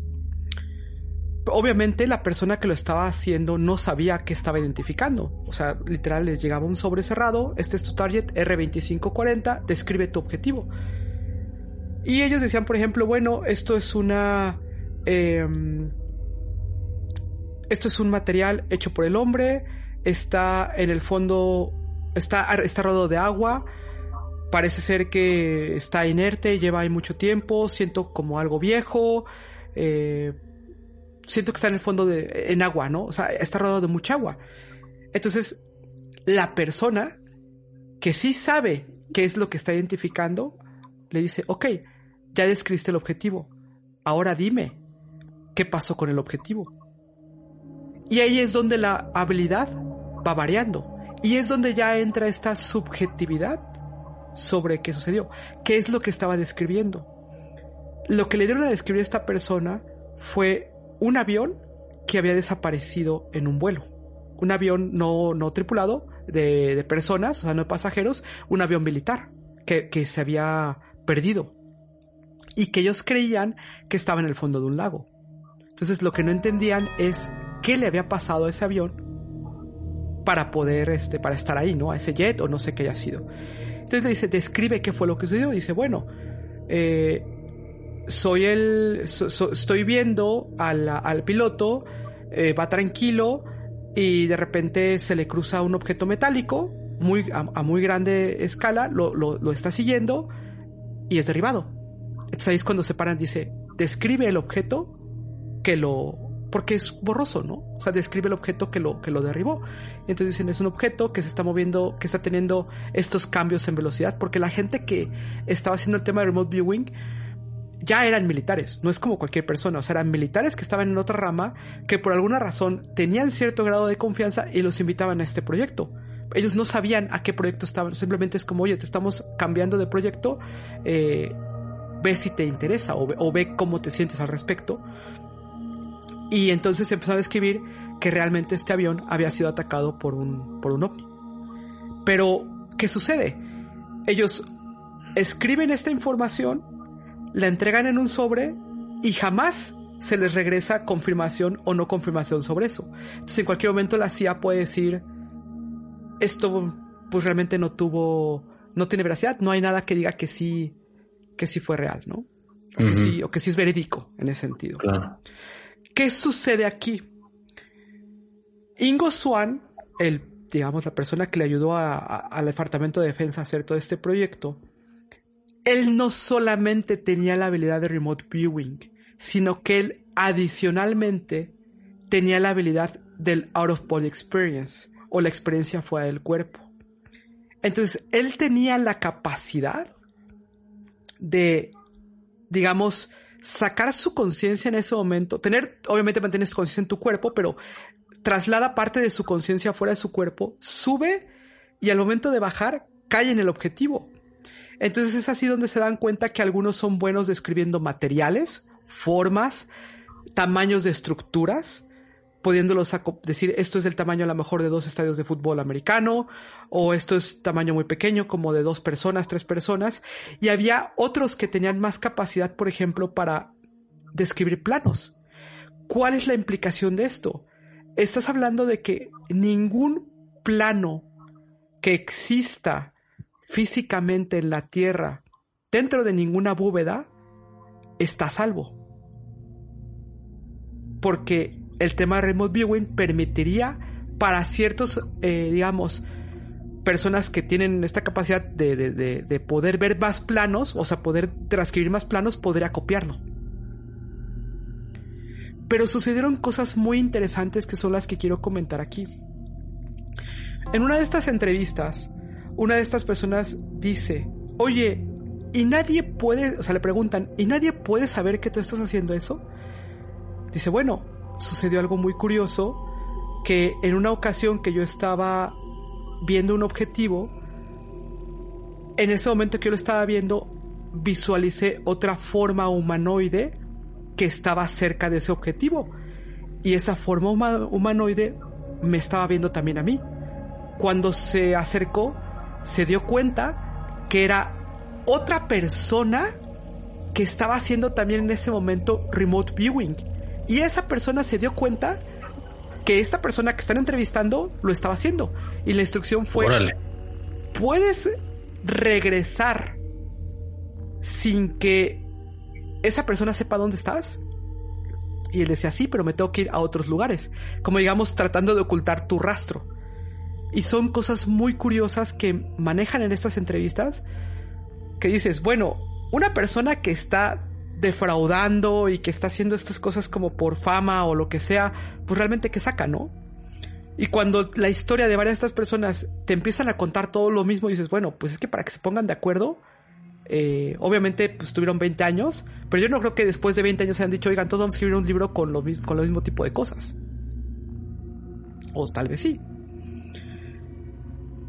Obviamente la persona que lo estaba haciendo no sabía qué estaba identificando. O sea, literal les llegaba un sobre cerrado, este es tu target R2540, describe tu objetivo. Y ellos decían, por ejemplo, bueno, esto es una... Em, esto es un material hecho por el hombre, está en el fondo, está, está rodeado de agua, parece ser que está inerte, lleva ahí mucho tiempo, siento como algo viejo, eh, siento que está en el fondo de, en agua, ¿no? O sea, está rodeado de mucha agua. Entonces, la persona que sí sabe qué es lo que está identificando, le dice, ok, ya describiste el objetivo, ahora dime, ¿qué pasó con el objetivo? Y ahí es donde la habilidad va variando. Y es donde ya entra esta subjetividad sobre qué sucedió, qué es lo que estaba describiendo. Lo que le dieron a describir a esta persona fue un avión que había desaparecido en un vuelo. Un avión no, no tripulado de, de personas, o sea, no de pasajeros, un avión militar que, que se había perdido y que ellos creían que estaba en el fondo de un lago. Entonces lo que no entendían es qué le había pasado a ese avión para poder, este, para estar ahí, ¿no? A ese jet o no sé qué haya sido. Entonces le dice, describe qué fue lo que sucedió. Dice, bueno, eh, soy el, estoy viendo al, al piloto, eh, va tranquilo y de repente se le cruza un objeto metálico muy, a, muy grande escala, lo, lo, lo está siguiendo y es derribado. Entonces ahí es cuando se paran, dice, describe el objeto que lo, porque es borroso, ¿no? O sea, describe el objeto que lo, que lo derribó. Entonces dicen, es un objeto que se está moviendo, que está teniendo estos cambios en velocidad, porque la gente que estaba haciendo el tema de remote viewing ya eran militares, no es como cualquier persona, o sea, eran militares que estaban en otra rama, que por alguna razón tenían cierto grado de confianza y los invitaban a este proyecto ellos no sabían a qué proyecto estaban, simplemente es como, oye, te estamos cambiando de proyecto, eh, ve si te interesa o ve, cómo te sientes al respecto. Y entonces empezaron a escribir que realmente este avión había sido atacado por un, por un ovni. Pero, ¿qué sucede? Ellos escriben esta información, la entregan en un sobre y jamás se les regresa confirmación o no confirmación sobre eso. Entonces en cualquier momento la CIA puede decir, esto pues realmente no tuvo, no tiene veracidad, no hay nada que diga que sí, que sí fue real, ¿no? O, que sí, o que sí es verídico en ese sentido. Claro. ¿Qué sucede aquí? Ingo Swan, el, digamos, la persona que le ayudó al Departamento de Defensa a hacer todo este proyecto, él no solamente tenía la habilidad de remote viewing, sino que él adicionalmente tenía la habilidad del out of body experience o la experiencia fuera del cuerpo. Entonces, él tenía la capacidad de, digamos, sacar su conciencia en ese momento, tener, obviamente mantienes conciencia en tu cuerpo, pero traslada parte de su conciencia fuera de su cuerpo, sube y al momento de bajar cae en el objetivo. Entonces es así donde se dan cuenta que algunos son buenos describiendo materiales, formas, tamaños de estructuras, pudiéndolos decir esto es del tamaño a lo mejor de dos estadios de fútbol americano o esto es tamaño muy pequeño como de dos personas, tres personas y había otros que tenían más capacidad, por ejemplo, para describir planos. ¿Cuál es la implicación de esto? Estás hablando de que ningún plano que exista físicamente en la Tierra dentro de ninguna bóveda está salvo. Porque el tema de remote viewing permitiría para ciertos, eh, digamos, personas que tienen esta capacidad de, poder ver más planos, o sea, poder transcribir más planos, podría copiarlo. Pero sucedieron cosas muy interesantes que son las que quiero comentar aquí. En una de estas entrevistas, una de estas personas dice, oye, ¿y nadie puede, o sea, le preguntan, ¿y nadie puede saber que tú estás haciendo eso? Dice, bueno, sucedió algo muy curioso, que en una ocasión que yo estaba viendo un objetivo, en ese momento que yo lo estaba viendo, visualicé otra forma humanoide que estaba cerca de ese objetivo. Y esa forma humanoide me estaba viendo también a mí. Cuando se acercó, se dio cuenta que era otra persona que estaba haciendo también en ese momento remote viewing. Y esa persona se dio cuenta que esta persona que están entrevistando lo estaba haciendo. Y la instrucción fue, puedes regresar sin que esa persona sepa dónde estás. Y él decía, sí, pero me tengo que ir a otros lugares. Como digamos, tratando de ocultar tu rastro. Y son cosas muy curiosas que manejan en estas entrevistas que dices, bueno, una persona que está defraudando y que está haciendo estas cosas como por fama o lo que sea, pues realmente que saca, ¿no? Y cuando la historia de varias de estas personas te empiezan a contar todo lo mismo, dices, bueno, pues es que para que se pongan de acuerdo, eh, obviamente pues tuvieron 20 años, pero yo no creo que después de 20 años se han dicho, oigan, todos vamos a escribir un libro con lo, con lo mismo tipo de cosas. O tal vez sí.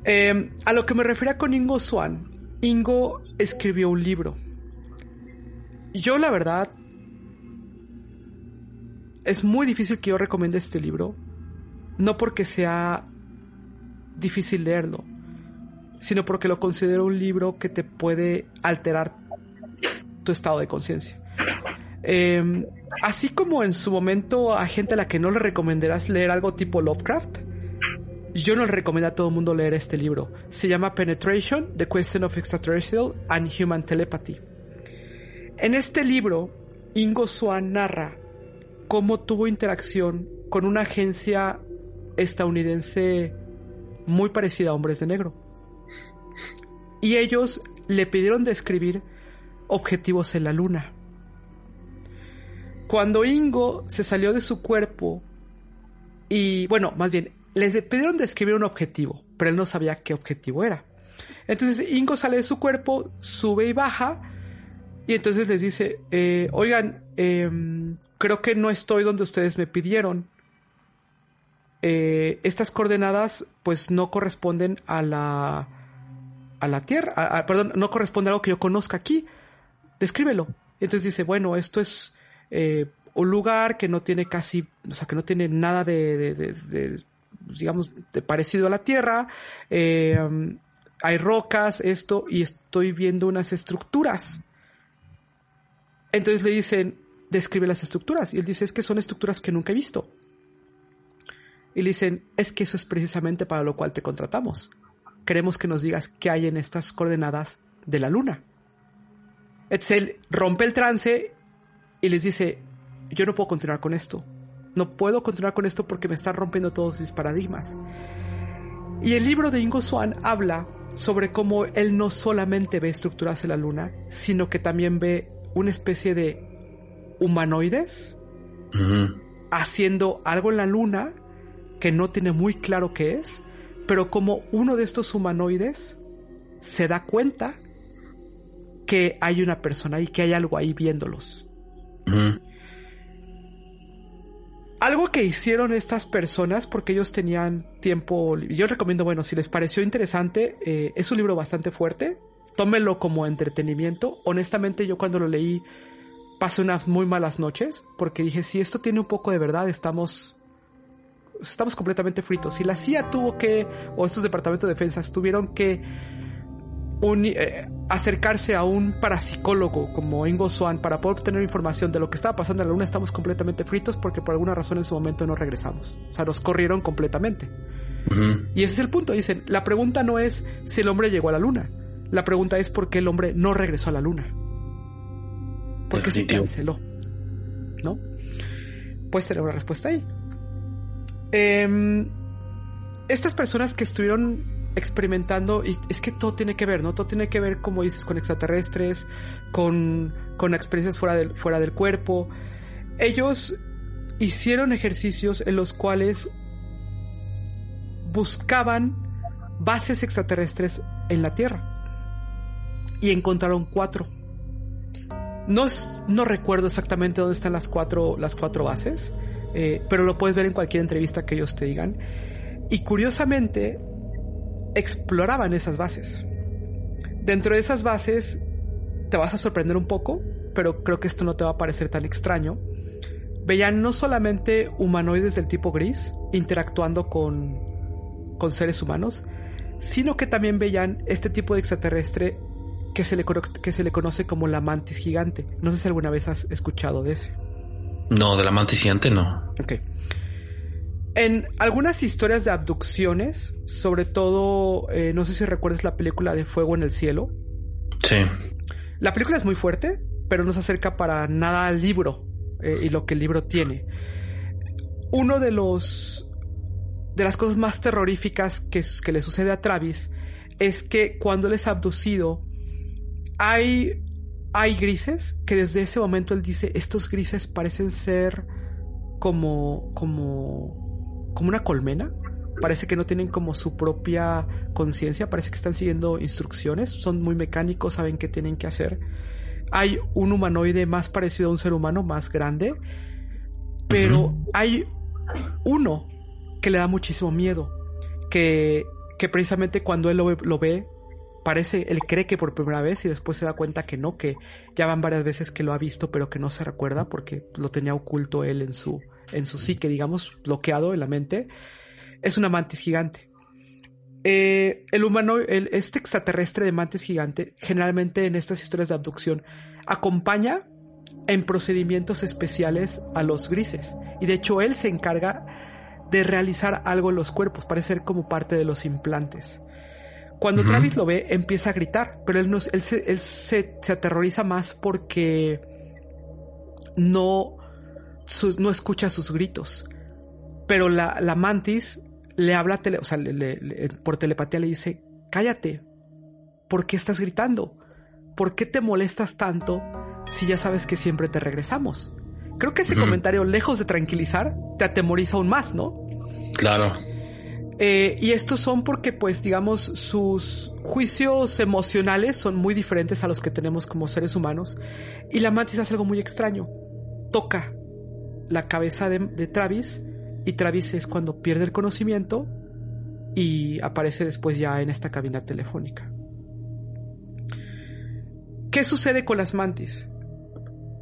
Em, a lo que me refería con Ingo Swan, Ingo escribió un libro. Yo la verdad, es muy difícil que yo recomiende este libro, no porque sea difícil leerlo, sino porque lo considero un libro que te puede alterar tu estado de conciencia. Em, así como en su momento a gente a la que no le recomendarás leer algo tipo Lovecraft, yo no le recomiendo a todo el mundo leer este libro. Se llama Penetration, The Question of Extraterrestrial and Human Telepathy. En este libro, Ingo Swan narra cómo tuvo interacción con una agencia estadounidense muy parecida a Hombres de Negro. Y ellos le pidieron describir objetivos en la luna. Cuando Ingo se salió de su cuerpo y, bueno, más bien, les pidieron describir un objetivo, pero él no sabía qué objetivo era. Entonces Ingo sale de su cuerpo, sube y baja, y entonces les dice, eh, oigan, em, creo que no estoy donde ustedes me pidieron. Eh, estas coordenadas pues no corresponden a la a la Tierra, perdón, no corresponde a algo que yo conozca aquí. Descríbelo. Entonces dice, bueno, esto es eh, un lugar que no tiene casi, o sea, que no tiene nada de digamos, de parecido a la Tierra. Eh, hay rocas, esto, y estoy viendo unas estructuras. Entonces le dicen, describe las estructuras. Y él dice, es que son estructuras que nunca he visto. Y le dicen, es que eso es precisamente para lo cual te contratamos. Queremos que nos digas qué hay en estas coordenadas de la luna. Él rompe el trance y les dice, yo no puedo continuar con esto. No puedo continuar con esto porque me están rompiendo todos mis paradigmas. Y el libro de Ingo Swan habla sobre cómo él no solamente ve estructuras en la luna, sino que también ve una especie de humanoides haciendo algo en la luna que no tiene muy claro qué es, pero como uno de estos humanoides se da cuenta que hay una persona y que hay algo ahí viéndolos. Algo que hicieron estas personas, porque ellos tenían tiempo, yo recomiendo, bueno, si les pareció interesante, eh, es un libro bastante fuerte, tómenlo como entretenimiento. Honestamente, yo cuando lo leí pasé unas muy malas noches, porque dije, si esto tiene un poco de verdad, estamos estamos completamente fritos. Si la CIA tuvo que, o estos departamentos de defensa tuvieron que eh, acercarse a un parapsicólogo como Ingo Swan para poder obtener información de lo que estaba pasando en la luna, estamos completamente fritos porque por alguna razón en su momento no regresamos. O sea, nos corrieron completamente. Y ese es el punto. Dicen, la pregunta no es si el hombre llegó a la luna. La pregunta es por qué el hombre no regresó a la luna. ¿Por qué se canceló? ¿No? Puedes tener una respuesta ahí. Em, estas personas que estuvieron experimentando, y es que todo tiene que ver, ¿no? Todo tiene que ver, como dices, con extraterrestres, con, con experiencias fuera del, fuera del cuerpo. Ellos hicieron ejercicios en los cuales buscaban bases extraterrestres en la Tierra. Y encontraron cuatro. No, no recuerdo exactamente dónde están las cuatro, las cuatro bases, eh, pero lo puedes ver en cualquier entrevista que ellos te digan. Y curiosamente, exploraban esas bases. Dentro de esas bases te vas a sorprender un poco, pero creo que esto no te va a parecer tan extraño. Veían no solamente humanoides del tipo gris interactuando con, con seres humanos, sino que también veían este tipo de extraterrestre que se, le, que se le conoce como la mantis gigante. No sé si alguna vez has escuchado de ese. No, de la mantis gigante no. Ok. En algunas historias de abducciones, sobre todo, eh, no sé si recuerdas la película de Fuego en el Cielo. Sí. La película es muy fuerte, pero no se acerca para nada al libro eh, y lo que el libro tiene. Uno de los de las cosas más terroríficas que, que le sucede a Travis es que cuando él es abducido hay, hay grises que desde ese momento él dice, estos grises parecen ser como, como, como una colmena. Parece que no tienen como su propia conciencia, parece que están siguiendo instrucciones, son muy mecánicos, saben qué tienen que hacer. Hay un humanoide más parecido a un ser humano, más grande, pero hay uno que le da muchísimo miedo, que, que precisamente cuando él lo ve, parece, él cree que por primera vez y después se da cuenta que no, que ya van varias veces que lo ha visto, pero que no se recuerda porque lo tenía oculto él en su, en su psique, digamos, bloqueado en la mente. Es una mantis gigante. Eh, el humano, el, este extraterrestre de mantis gigante, generalmente en estas historias de abducción, acompaña en procedimientos especiales a los grises. Y de hecho él se encarga de realizar algo en los cuerpos, parece ser como parte de los implantes. Cuando Travis lo ve, empieza a gritar, pero él, no, él, se, se, aterroriza más porque no, no escucha sus gritos. Pero la, la mantis le habla o sea, por telepatía le dice, cállate, ¿por qué estás gritando? ¿Por qué te molestas tanto si ya sabes que siempre te regresamos? Creo que ese comentario, lejos de tranquilizar, te atemoriza aún más, ¿no? Claro. Eh, y estos son porque, pues, digamos, sus juicios emocionales son muy diferentes a los que tenemos como seres humanos. Y la mantis hace algo muy extraño. Toca la cabeza de, de Travis y Travis es cuando pierde el conocimiento y aparece después ya en esta cabina telefónica. ¿Qué sucede con las mantis?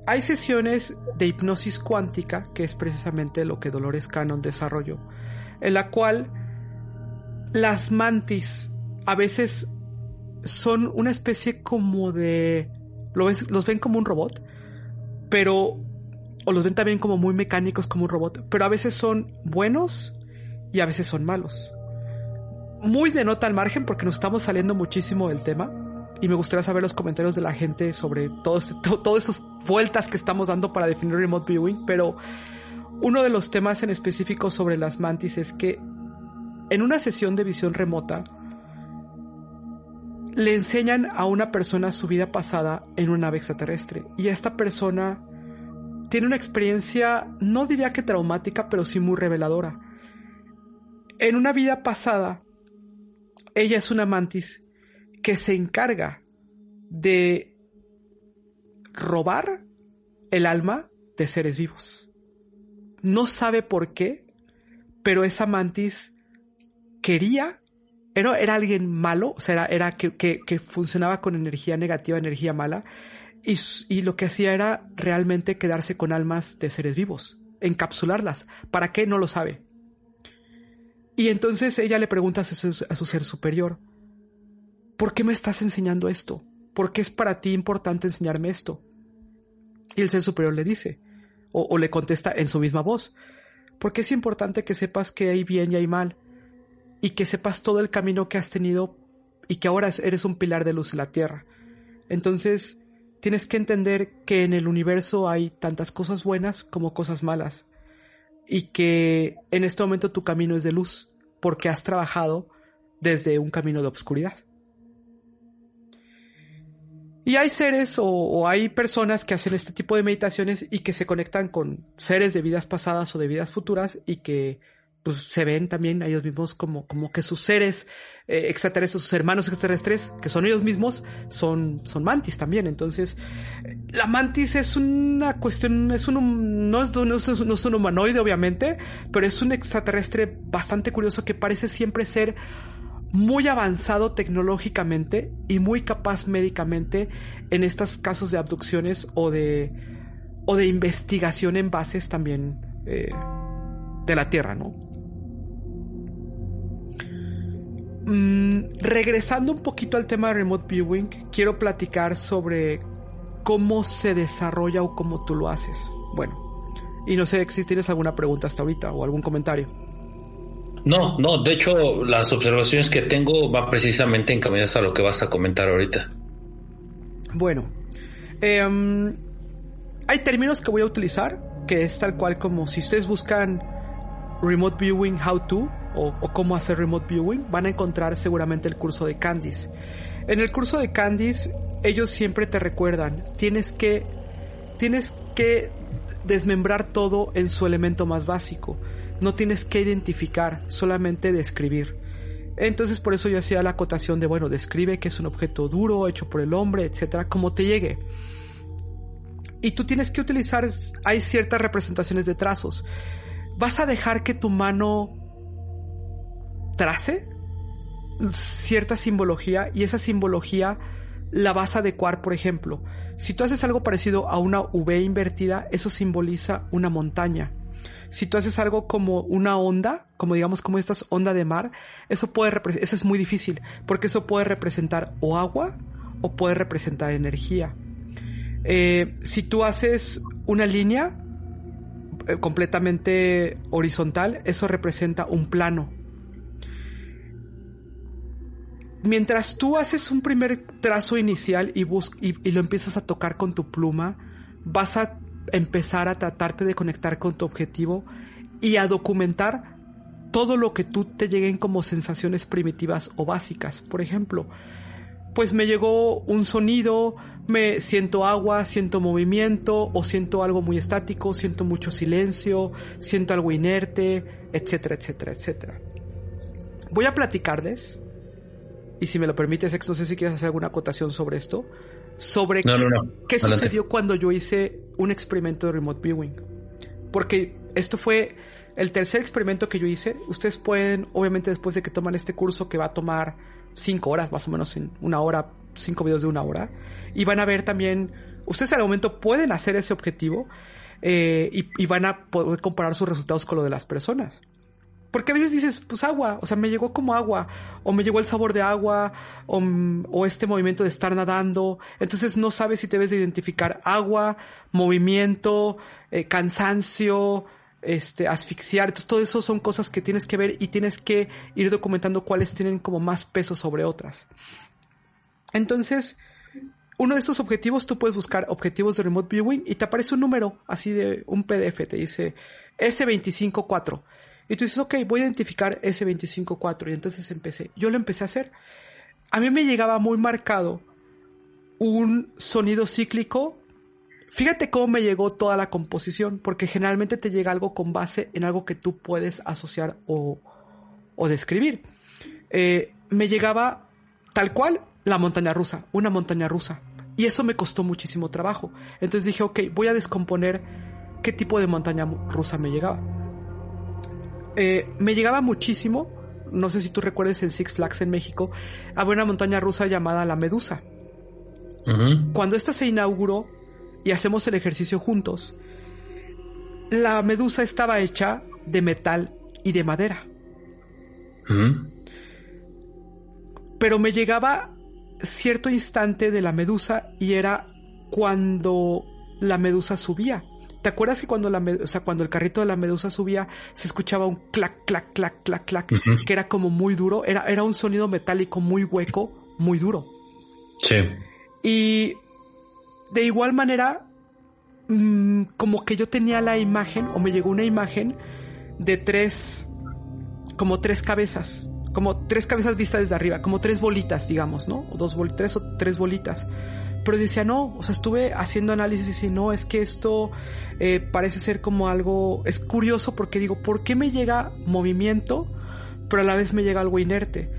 Hay sesiones de hipnosis cuántica, que es precisamente lo que Dolores Cannon desarrolló, en la cual las mantis a veces son una especie como de... los ven como un robot, pero... O los ven también como muy mecánicos como un robot, pero a veces son buenos y a veces son malos. Muy de nota al margen porque nos estamos saliendo muchísimo del tema y me gustaría saber los comentarios de la gente sobre todas esas vueltas que estamos dando para definir remote viewing, pero uno de los temas en específico sobre las mantis es que en una sesión de visión remota, le enseñan a una persona su vida pasada en una nave extraterrestre. Y esta persona tiene una experiencia, no diría que traumática, pero sí muy reveladora. En una vida pasada, ella es una mantis que se encarga de robar el alma de seres vivos. No sabe por qué, pero esa mantis quería, era, era alguien malo, o sea, era, que, que, funcionaba con energía negativa, energía mala, y, y lo que hacía era realmente quedarse con almas de seres vivos, encapsularlas. ¿Para qué? No lo sabe. Y entonces ella le pregunta a su, a su, ser superior, ¿por qué me estás enseñando esto? ¿Por qué es para ti importante enseñarme esto? Y el ser superior le dice, o, o le contesta en su misma voz, porque es importante que sepas que hay bien y hay mal, y que sepas todo el camino que has tenido y que ahora eres un pilar de luz en la Tierra. Entonces, tienes que entender que en el universo hay tantas cosas buenas como cosas malas y que en este momento tu camino es de luz porque has trabajado desde un camino de obscuridad. Y hay seres o, o, hay personas que hacen este tipo de meditaciones y que se conectan con seres de vidas pasadas o de vidas futuras y que pues se ven también a ellos mismos como, como que sus seres eh, extraterrestres, sus hermanos extraterrestres, que son ellos mismos, son, son mantis también. Entonces, la mantis es una cuestión, es un, no es, no es, no es un humanoide obviamente, pero es un extraterrestre bastante curioso que parece siempre ser muy avanzado tecnológicamente y muy capaz médicamente en estos casos de abducciones o de, o de investigación en bases también eh, de la Tierra, ¿no? Mm, regresando un poquito al tema de remote viewing, quiero platicar sobre cómo se desarrolla o cómo tú lo haces. Bueno, y no sé si tienes alguna pregunta hasta ahorita o algún comentario. No, no, de hecho las observaciones que tengo van precisamente encaminadas a lo que vas a comentar ahorita. Bueno, em, hay términos que voy a utilizar, que es tal cual como si ustedes buscan remote viewing how to, o, cómo hacer remote viewing, van a encontrar seguramente el curso de Candice. En el curso de Candice ellos siempre te recuerdan, tienes que, tienes que desmembrar todo en su elemento más básico. No tienes que identificar, solamente describir. Entonces por eso yo hacía la acotación de, bueno, describe que es un objeto duro, hecho por el hombre, etcétera, como te llegue. Y tú tienes que utilizar, hay ciertas representaciones de trazos. ¿Vas a dejar que tu mano trace cierta simbología y esa simbología la vas a adecuar, por ejemplo. Si tú haces algo parecido a una V invertida, eso simboliza una montaña. Si tú haces algo como una onda, como digamos como estas onda de mar, eso puede eso es muy difícil, porque eso puede representar o agua o puede representar energía. Eh, si tú haces una línea eh, completamente horizontal, eso representa un plano. Mientras tú haces un primer trazo inicial y, y, lo empiezas a tocar con tu pluma, vas a empezar a tratarte de conectar con tu objetivo y a documentar todo lo que tú te lleguen como sensaciones primitivas o básicas. Por ejemplo, pues me llegó un sonido, me siento agua, siento movimiento o siento algo muy estático, siento mucho silencio, siento algo inerte, etcétera, etcétera, etcétera. Voy a platicarles y si me lo permites, Ex, no sé si quieres hacer alguna acotación sobre esto, sobre qué, sucedió cuando yo hice un experimento de remote viewing. Porque esto fue el tercer experimento que yo hice. Ustedes pueden, obviamente después de que toman este curso que va a tomar cinco horas, más o menos en una hora, cinco videos de una hora, y van a ver también, ustedes al momento pueden hacer ese objetivo eh, y, y van a poder comparar sus resultados con lo de las personas. Porque a veces dices, pues agua, o sea, me llegó como agua, o me llegó el sabor de agua, o, este movimiento de estar nadando. Entonces no sabes si debes de identificar agua, movimiento, eh, cansancio, este, asfixiar. Entonces todo eso son cosas que tienes que ver y tienes que ir documentando cuáles tienen como más peso sobre otras. Entonces, uno de estos objetivos, tú puedes buscar objetivos de remote viewing y te aparece un número así de un PDF, te dice S254. Y tú dices, ok, voy a identificar ese 25.4 y entonces empecé. Yo lo empecé a hacer. A mí me llegaba muy marcado un sonido cíclico. Fíjate cómo me llegó toda la composición, porque generalmente te llega algo con base en algo que tú puedes asociar o, o describir. Eh, me llegaba tal cual la montaña rusa, una montaña rusa. Y eso me costó muchísimo trabajo. Entonces dije, ok, voy a descomponer qué tipo de montaña rusa me llegaba. Eh, me llegaba muchísimo, no sé si tú recuerdes en Six Flags en México, había una montaña rusa llamada La Medusa. Cuando esta se inauguró y hacemos el ejercicio juntos, la medusa estaba hecha de metal y de madera. Pero me llegaba cierto instante de la medusa y era cuando la medusa subía. ¿Te acuerdas que cuando la o sea, cuando el carrito de la medusa subía se escuchaba un clac, clac, clac, clac, clac, que era como muy duro? Era, era un sonido metálico muy hueco, muy duro. Sí. Y de igual manera, mm, como que yo tenía la imagen, o me llegó una imagen de tres, como tres cabezas, como tres cabezas vistas desde arriba, como tres bolitas, digamos, ¿no? O dos bolitas, tres o tres bolitas. Pero decía, no, o sea, estuve haciendo análisis y decía, no, es que esto eh, parece ser como algo, es curioso porque digo, ¿por qué me llega movimiento, pero a la vez me llega algo inerte?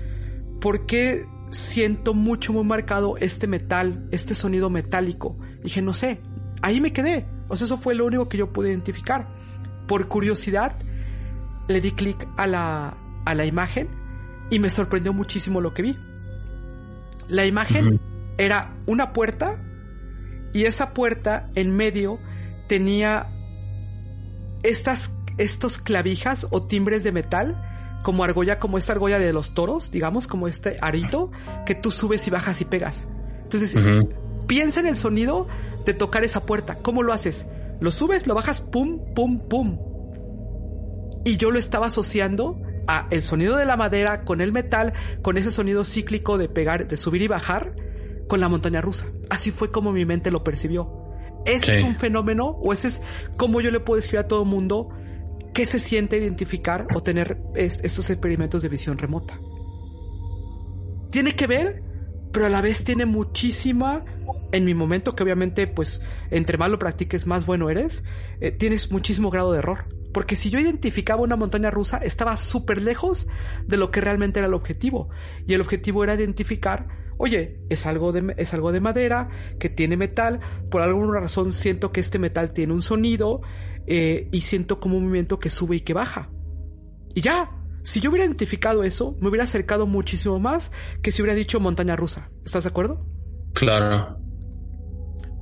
¿Por qué siento mucho, muy marcado este metal, este sonido metálico? dije, no sé, ahí me quedé. O sea, eso fue lo único que yo pude identificar. Por curiosidad, le di clic a la, a la imagen y me sorprendió muchísimo lo que vi. La imagen era una puerta y esa puerta en medio tenía estas, estos clavijas o timbres de metal como argolla, como esta argolla de los toros, digamos, como este arito que tú subes y bajas y pegas. Entonces, piensa en el sonido de tocar esa puerta. ¿Cómo lo haces? Lo subes, lo bajas, pum, pum, pum. Y yo lo estaba asociando a el sonido de la madera con el metal, con ese sonido cíclico de pegar, de subir y bajar con la montaña rusa. Así fue como mi mente lo percibió. Ese es un fenómeno o ese es como yo le puedo escribir a todo el mundo que se siente identificar o tener estos experimentos de visión remota. Tiene que ver, pero a la vez tiene muchísima en mi momento, que obviamente, pues, entre más lo practiques, más bueno eres, eh, tienes muchísimo grado de error. Porque si yo identificaba una montaña rusa, estaba súper lejos de lo que realmente era el objetivo. Y el objetivo era identificar, oye, es algo, de, es algo de madera, que tiene metal, por alguna razón siento que este metal tiene un sonido, eh, y siento como un movimiento que sube y que baja. Y ya, si yo hubiera identificado eso, me hubiera acercado muchísimo más que si hubiera dicho montaña rusa. ¿Estás de acuerdo? Claro.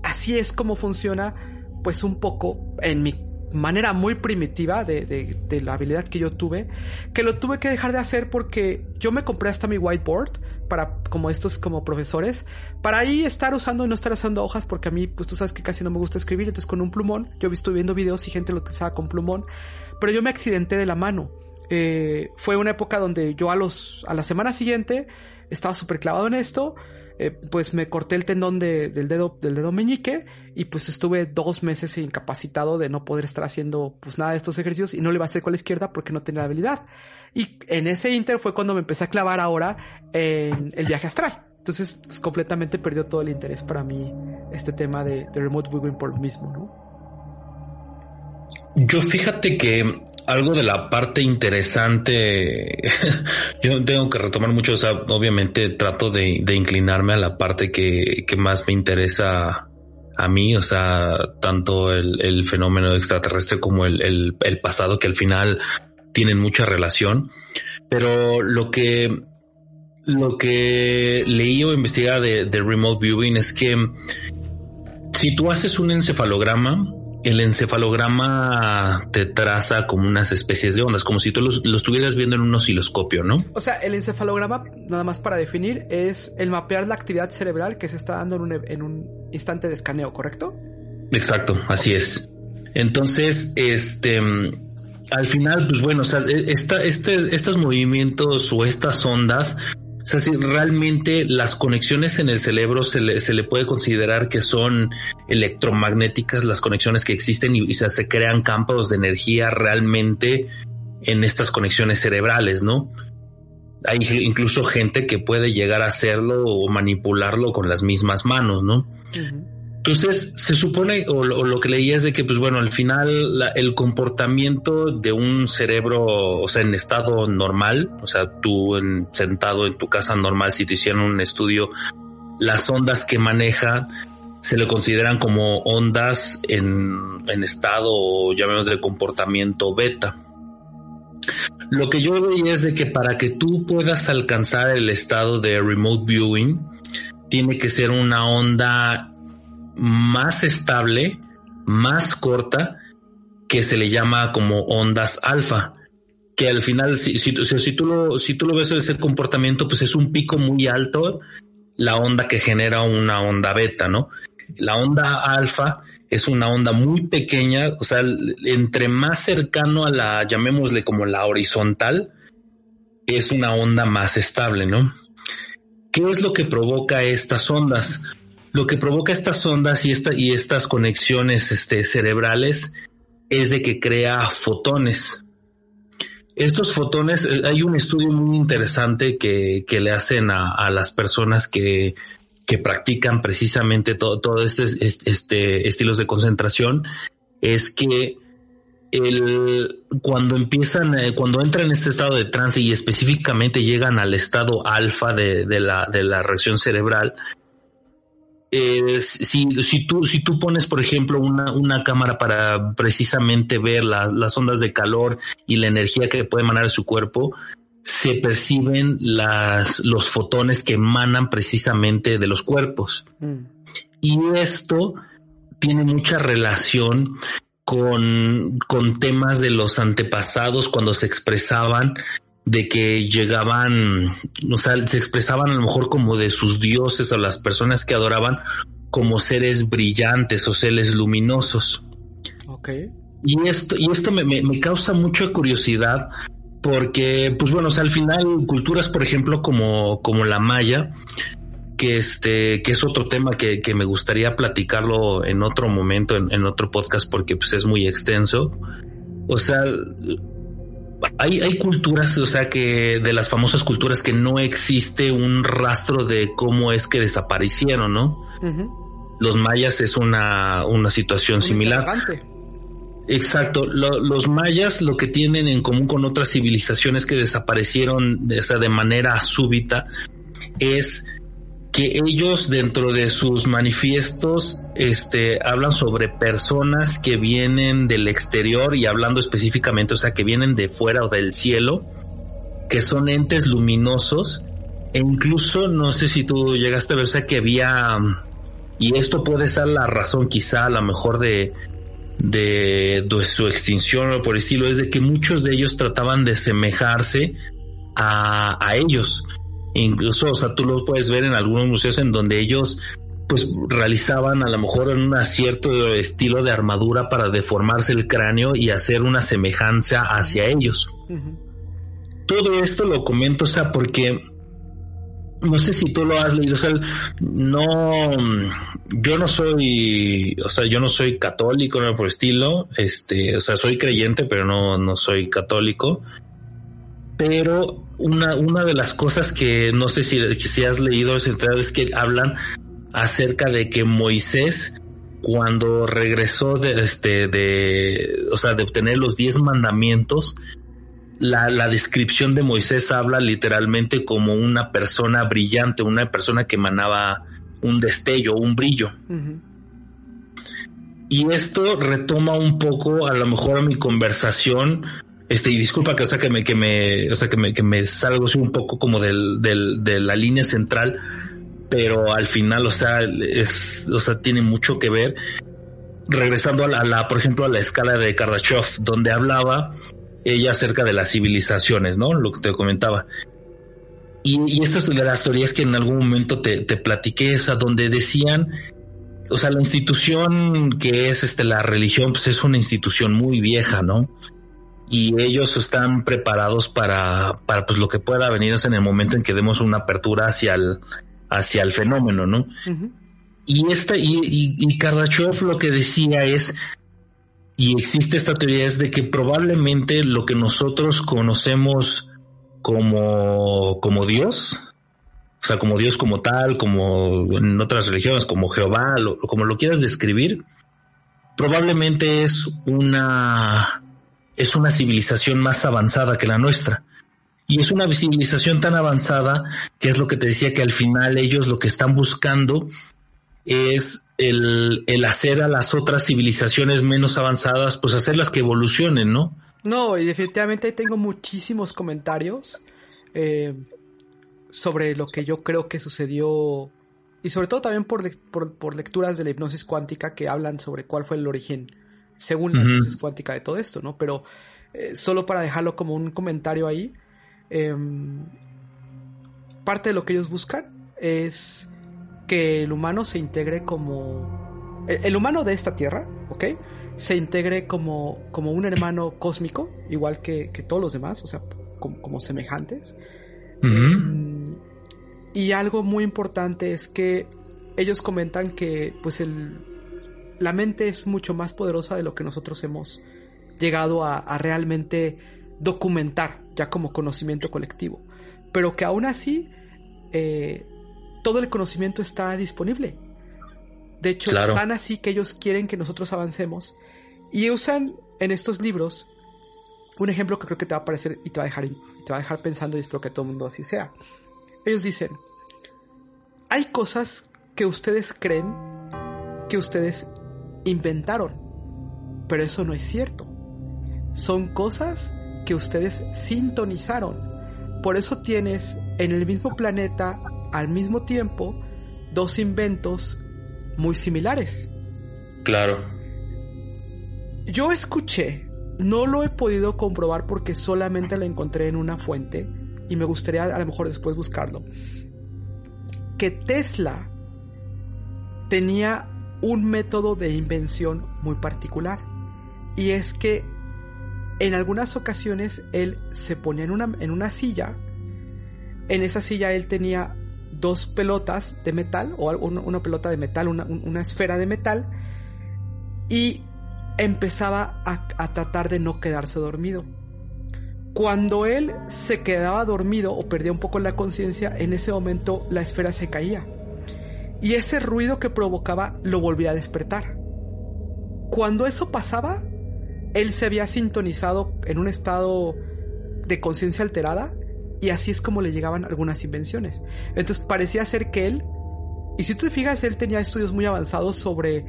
Así es como funciona, pues un poco en mi manera muy primitiva de, de, la habilidad que yo tuve, que lo tuve que dejar de hacer porque yo me compré hasta mi whiteboard para como estos como profesores, para ahí estar usando y no estar usando hojas porque a mí pues tú sabes que casi no me gusta escribir, entonces con un plumón, yo visto viendo videos y gente lo utilizaba con plumón, pero yo me accidenté de la mano. Eh, fue una época donde yo a los a la semana siguiente estaba súper clavado en esto eh, pues me corté el tendón del dedo, del dedo meñique y pues estuve dos meses incapacitado de no poder estar haciendo pues nada de estos ejercicios y no le iba a hacer con la izquierda porque no tenía habilidad. Y en ese inter fue cuando me empecé a clavar ahora en el viaje astral. Entonces, pues, completamente perdió todo el interés para mí este tema de, de remote viewing por lo mismo, ¿no? Yo fíjate que algo de la parte interesante, yo tengo que retomar mucho, o sea, obviamente trato de, inclinarme a la parte que, más me interesa a mí, o sea, tanto el, fenómeno extraterrestre como el, pasado, que al final tienen mucha relación. Pero lo que, lo que leí o investigué de, de remote viewing es que si tú haces un encefalograma, el encefalograma te traza como unas especies de ondas, como si tú lo estuvieras viendo en un osciloscopio, ¿no? O sea, el encefalograma, nada más para definir, es el mapear la actividad cerebral que se está dando en un, en un instante de escaneo, ¿correcto? Exacto, así es. Entonces, este, al final, pues bueno, o sea, e, esta, este, estos movimientos o estas ondas o sea, si realmente las conexiones en el cerebro se le, se le puede considerar que son electromagnéticas, las conexiones que existen y, se crean campos de energía realmente en estas conexiones cerebrales, ¿no? Hay incluso gente que puede llegar a hacerlo o manipularlo con las mismas manos, ¿no? Entonces, se supone, o lo, que leía es de que, pues bueno, al final el comportamiento de un cerebro, o sea, en estado normal, o sea, tú sentado en tu casa normal, si te hicieran un estudio, las ondas que maneja se le consideran como ondas en, en estado, llamémosle, de comportamiento beta. Lo que yo veía es de que para que tú puedas alcanzar el estado de remote viewing, tiene que ser una onda más estable, más corta, que se le llama como ondas alfa. Que al final, si, tú lo, si tú lo ves ese comportamiento, pues es un pico muy alto, la onda que genera una onda beta, ¿no? La onda alfa es una onda muy pequeña, o sea, entre más cercano a la, llamémosle como la horizontal, es una onda más estable, ¿no? ¿Qué es lo que provoca estas ondas? Lo que provoca estas ondas y, esta, y estas conexiones este, cerebrales es de que crea fotones. Estos fotones, eh, hay un estudio muy interesante que, que le hacen a, a, las personas que, que practican precisamente todo, todo este, este estilos de concentración, es que el, cuando empiezan, eh, cuando entran en este estado de trance y específicamente llegan al estado alfa de, de, la, de la reacción cerebral, eh, si, si, tú, si tú pones, por ejemplo, una, una cámara para precisamente ver las, las ondas de calor y la energía que puede emanar su cuerpo, se perciben las, los fotones que emanan precisamente de los cuerpos. Mm. Y esto tiene mucha relación con, con temas de los antepasados cuando se expresaban de que llegaban, o sea, se expresaban a lo mejor como de sus dioses o las personas que adoraban como seres brillantes o seres luminosos. Ok. Y esto, y esto me, me, causa mucha curiosidad porque, pues bueno, o sea, al final culturas, por ejemplo, como, como la maya, que este, que es otro tema que, que me gustaría platicarlo en otro momento, en, en otro podcast, porque pues es muy extenso. O sea, hay, hay culturas, o sea, que de las famosas culturas que no existe un rastro de cómo es que desaparecieron, ¿no? los mayas es una, una situación similar. Exacto, los mayas lo que tienen en común con otras civilizaciones que desaparecieron de, de manera súbita es que ellos dentro de sus manifiestos este, hablan sobre personas que vienen del exterior y hablando específicamente, o sea, que vienen de fuera o del cielo, que son entes luminosos. E incluso no sé si tú llegaste a ver, o sea, que había, y esto puede ser la razón quizá a lo mejor de, de, su extinción o por estilo, es de que muchos de ellos trataban de semejarse a, a ellos Incluso, o sea, tú lo puedes ver en algunos museos en donde ellos pues realizaban a lo mejor un cierto estilo de armadura para deformarse el cráneo y hacer una semejanza hacia ellos. Todo esto lo comento, o sea, porque no sé si tú lo has leído, o sea, no, yo no soy, o sea, yo no soy católico, no por estilo, este, o sea, soy creyente, pero no, no soy católico pero una, una de las cosas que no sé si, si has leído es que hablan acerca de que Moisés cuando regresó de este de o sea de obtener los diez mandamientos la, la, descripción de Moisés habla literalmente como una persona brillante, una persona que emanaba un destello, un brillo. Y esto retoma un poco a lo mejor a mi conversación este, y disculpa que, o sea, que me, que me, o sea, que me, que me salgo un poco como del, del, de la línea central, pero al final, o sea, es, o sea, tiene mucho que ver. Regresando a la, por ejemplo, a la escala de Kardashev, donde hablaba ella acerca de las civilizaciones, ¿no? Lo que te comentaba. Y, y estas de las teorías que en algún momento te, te platiqué, esa donde decían, o sea, la institución que es este, la religión, pues es una institución muy vieja, ¿no? Y ellos están preparados para, para pues lo que pueda venir en el momento en que demos una apertura hacia el, hacia el fenómeno, ¿no? Y esta, y, y, y Kardashev lo que decía es, y existe esta teoría, es de que probablemente lo que nosotros conocemos como, como Dios, o sea, como Dios como tal, como en otras religiones, como Jehová, como lo quieras describir, probablemente es una es una civilización más avanzada que la nuestra. Y es una civilización tan avanzada que es lo que te decía que al final ellos lo que están buscando es el, hacer a las otras civilizaciones menos avanzadas, pues hacerlas que evolucionen, ¿no? No, y definitivamente tengo muchísimos comentarios eh, sobre lo que yo creo que sucedió y sobre todo también por, por, lecturas de la hipnosis cuántica que hablan sobre cuál fue el origen según la hipnosis cuántica de todo esto, ¿no? Pero eh, solo para dejarlo como un comentario ahí, em, parte de lo que ellos buscan es que el humano se integre como... El, humano de esta tierra, ¿ok? Se integre como, como un hermano cósmico, igual que, todos los demás, o sea, como, semejantes. Em, y algo muy importante es que ellos comentan que pues el, la mente es mucho más poderosa de lo que nosotros hemos llegado a, realmente documentar ya como conocimiento colectivo. Pero que aún así eh, todo el conocimiento está disponible. De hecho, tan así que ellos quieren que nosotros avancemos y usan en estos libros un ejemplo que creo que te va a parecer y te va a dejar, y te va a dejar pensando y espero que todo el mundo así sea. Ellos dicen, hay cosas que ustedes creen que ustedes inventaron. Pero eso no es cierto. Son cosas que ustedes sintonizaron. Por eso tienes en el mismo planeta, al mismo tiempo, dos inventos muy similares. Claro. Yo escuché, no lo he podido comprobar porque solamente lo encontré en una fuente y me gustaría a lo mejor después buscarlo, que Tesla tenía un método de invención muy particular. Y es que en algunas ocasiones él se ponía en una, en una silla. En esa silla él tenía dos pelotas de metal o una, pelota de metal, una, esfera de metal. Y empezaba a, a tratar de no quedarse dormido. Cuando él se quedaba dormido o perdía un poco la conciencia, en ese momento la esfera se caía y ese ruido que provocaba lo volvía a despertar. Cuando eso pasaba, él se había sintonizado en un estado de conciencia alterada y así es como le llegaban algunas invenciones. Entonces parecía ser que él, y si tú te fijas, él tenía estudios muy avanzados sobre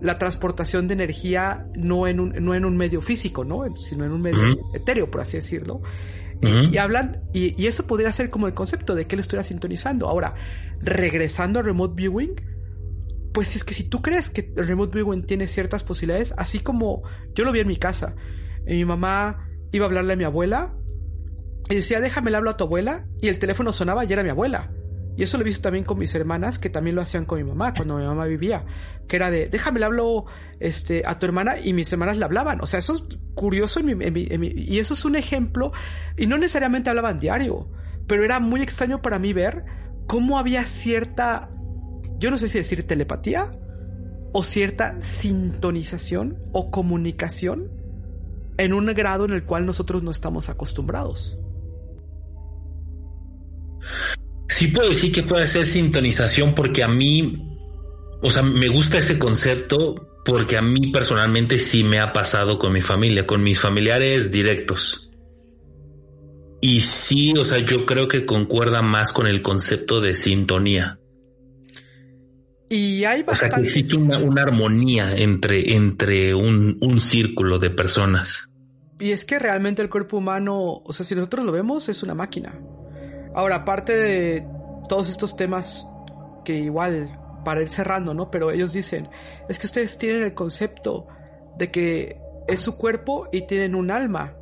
la transportación de energía no en un, no en un medio físico, ¿no? Sino en un medio etéreo, por así decirlo. Y, hablan, y, y, eso podría ser como el concepto de que él estuviera sintonizando. Ahora, regresando a Remote Viewing, pues es que si tú crees que el Remote Viewing tiene ciertas posibilidades, así como yo lo vi en mi casa, mi mamá iba a hablarle a mi abuela y decía, déjame le hablo a tu abuela, y el teléfono sonaba y era mi abuela. Y eso lo he visto también con mis hermanas, que también lo hacían con mi mamá, cuando mi mamá vivía. Que era de, déjame le hablo este, a tu hermana, y mis hermanas le hablaban. O sea, eso es curioso en mi, y eso es un ejemplo, y no necesariamente hablaban diario, pero era muy extraño para mí ver cómo había cierta, yo no sé si decir telepatía, o cierta sintonización o comunicación en un grado en el cual nosotros no estamos acostumbrados. Sí puedo decir que puede ser sintonización porque a mí, o sea, me gusta ese concepto porque a mí personalmente sí me ha pasado con mi familia, con mis familiares directos. Y sí, o sea, yo creo que concuerda más con el concepto de sintonía. Y hay O sea, que existe una, armonía entre, entre un, un círculo de personas. Y es que realmente el cuerpo humano, o sea, si nosotros lo vemos, es una máquina. Ahora, aparte de todos estos temas que igual, para ir cerrando, ¿no? Pero ellos dicen, es que ustedes tienen el concepto de que es su cuerpo y tienen un alma.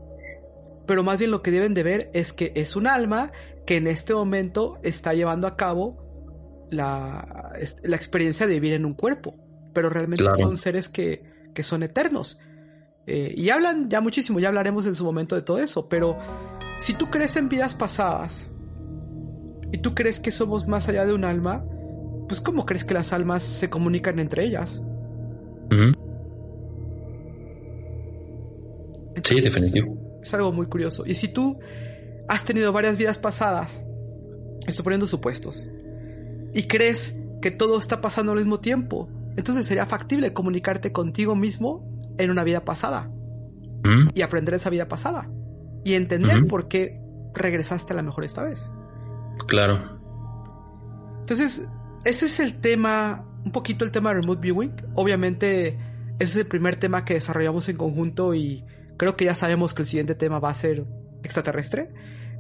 Pero más bien lo que deben de ver es que es un alma que en este momento está llevando a cabo la, la experiencia de vivir en un cuerpo. Pero realmente son seres que, que son eternos. Eh, y hablan ya muchísimo, ya hablaremos en su momento de todo eso. Pero si tú crees en vidas pasadas, y tú crees que somos más allá de un alma, pues ¿cómo crees que las almas se comunican entre ellas? sí, definitivo. Es algo muy curioso. Y si tú has tenido varias vidas pasadas, estoy poniendo supuestos, y crees que todo está pasando al mismo tiempo, entonces sería factible comunicarte contigo mismo en una vida pasada. Y aprender esa vida pasada. Y entender por qué regresaste a la mejor esta vez. Claro. Entonces, ese es el tema, un poquito el tema de Remote Viewing. Obviamente, ese es el primer tema que desarrollamos en conjunto y creo que ya sabemos que el siguiente tema va a ser extraterrestre.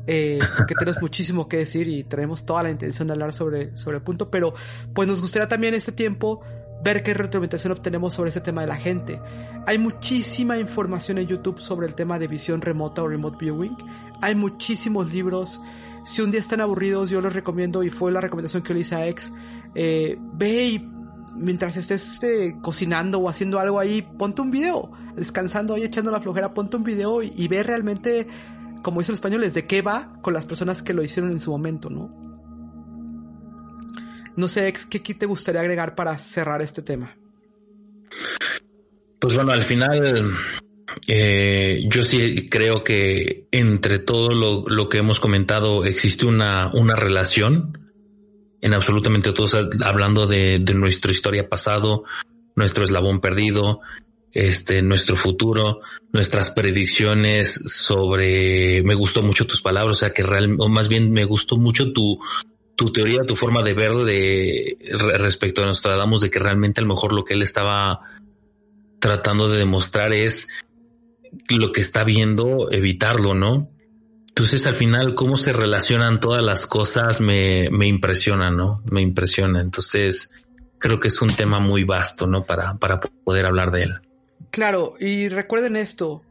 Eh, porque tenemos muchísimo que decir y tenemos toda la intención de hablar sobre, sobre el punto, pero pues nos gustaría también este tiempo ver qué retroalimentación obtenemos sobre ese tema de la gente. Hay muchísima información en YouTube sobre el tema de visión remota o remote viewing. Hay muchísimos libros. Si un día están aburridos, yo les recomiendo, y fue la recomendación que le hice a Ex, eh, ve y mientras estés este, cocinando o haciendo algo ahí, ponte un video, descansando ahí, echando la flojera, ponte un video y, ve realmente, como dice el español, de qué va con las personas que lo hicieron en su momento, ¿no? No sé, Ex, ¿qué, te gustaría agregar para cerrar este tema? Pues bueno, al final eh, yo sí creo que entre todo lo, que hemos comentado existe una, una relación en absolutamente todos, hablando de, nuestra historia pasado, nuestro eslabón perdido, este, nuestro futuro, nuestras predicciones sobre, me gustó mucho tus palabras, o sea que real, o más bien me gustó mucho tu, tu teoría, tu forma de ver de respecto a Nostradamus, de que realmente a lo mejor lo que él estaba tratando de demostrar es lo que está viendo, evitarlo, ¿no? Entonces al final cómo se relacionan todas las cosas me, me impresiona, ¿no? Me impresiona. Entonces creo que es un tema muy vasto, ¿no? Para, para poder hablar de él. Claro, y recuerden esto.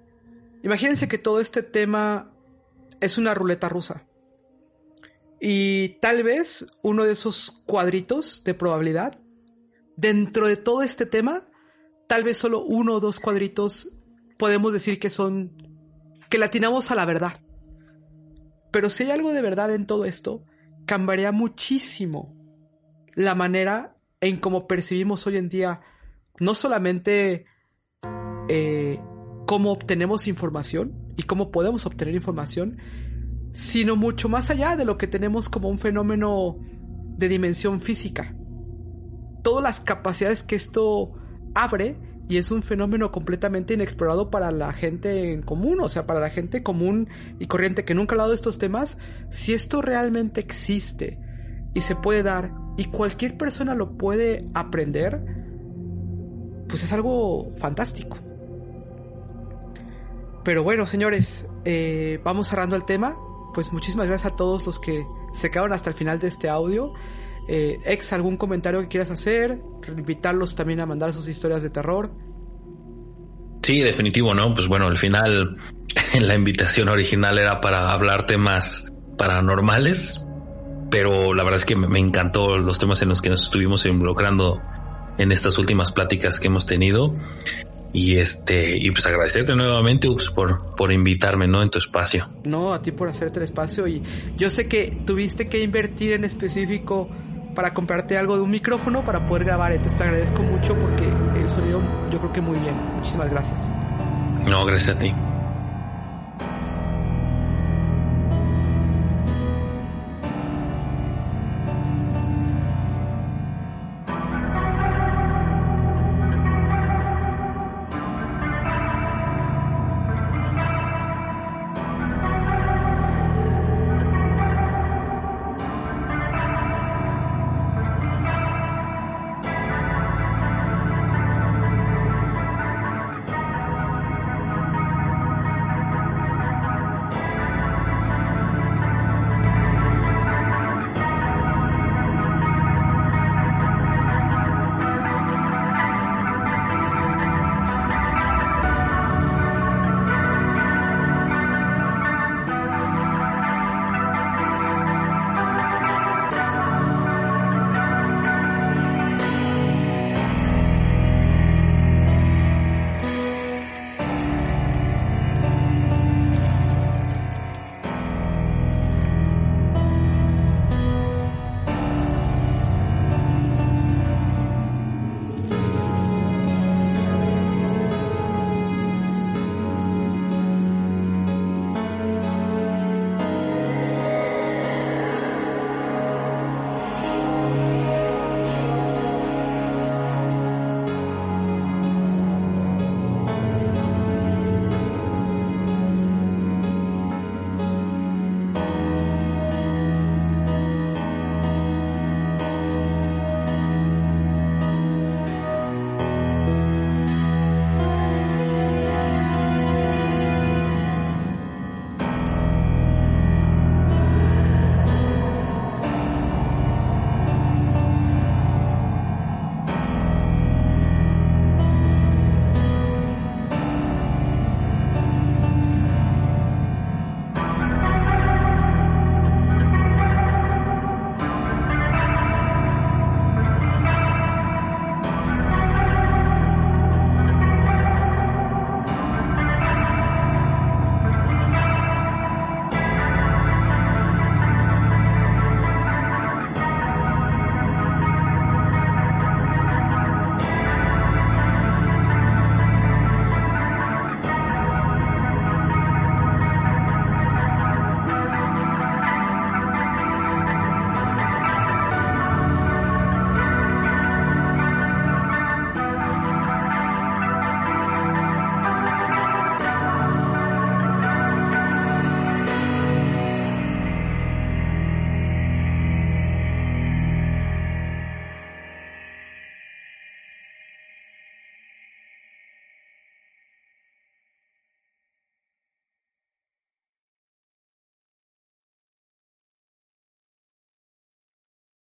Imagínense que todo este tema es una ruleta rusa. Y tal vez uno de esos cuadritos de probabilidad, dentro de todo este tema, tal vez solo uno o dos cuadritos podemos decir que son, que latinamos a la verdad. Pero si hay algo de verdad en todo esto, cambiaría muchísimo la manera en cómo percibimos hoy en día no solamente eh, cómo obtenemos información y cómo podemos obtener información, sino mucho más allá de lo que tenemos como un fenómeno de dimensión física. todas las capacidades que esto abre y es un fenómeno completamente inexplorado para la gente en común, o sea, para la gente común y corriente que nunca ha hablado de estos temas, si esto realmente existe y se puede dar y cualquier persona lo puede aprender, pues es algo fantástico. Pero bueno, señores, eh, vamos cerrando el tema. Pues muchísimas gracias a todos los que se quedaron hasta el final de este audio. Eh, ex, ¿algún comentario que quieras hacer? Invitarlos también a mandar sus historias de terror. Sí, definitivo, ¿no? Pues bueno, al final la invitación original era para hablar temas paranormales, pero la verdad es que me encantó los temas en los que nos estuvimos involucrando en estas últimas pláticas que hemos tenido. Y este, y pues agradecerte nuevamente por, por invitarme, ¿no? En tu espacio. No, a ti por hacerte el espacio. Y yo sé que tuviste que invertir en específico para comprarte algo de un micrófono para poder grabar. Entonces te agradezco mucho porque el sonido yo creo que muy bien. Muchísimas gracias. No, gracias a ti.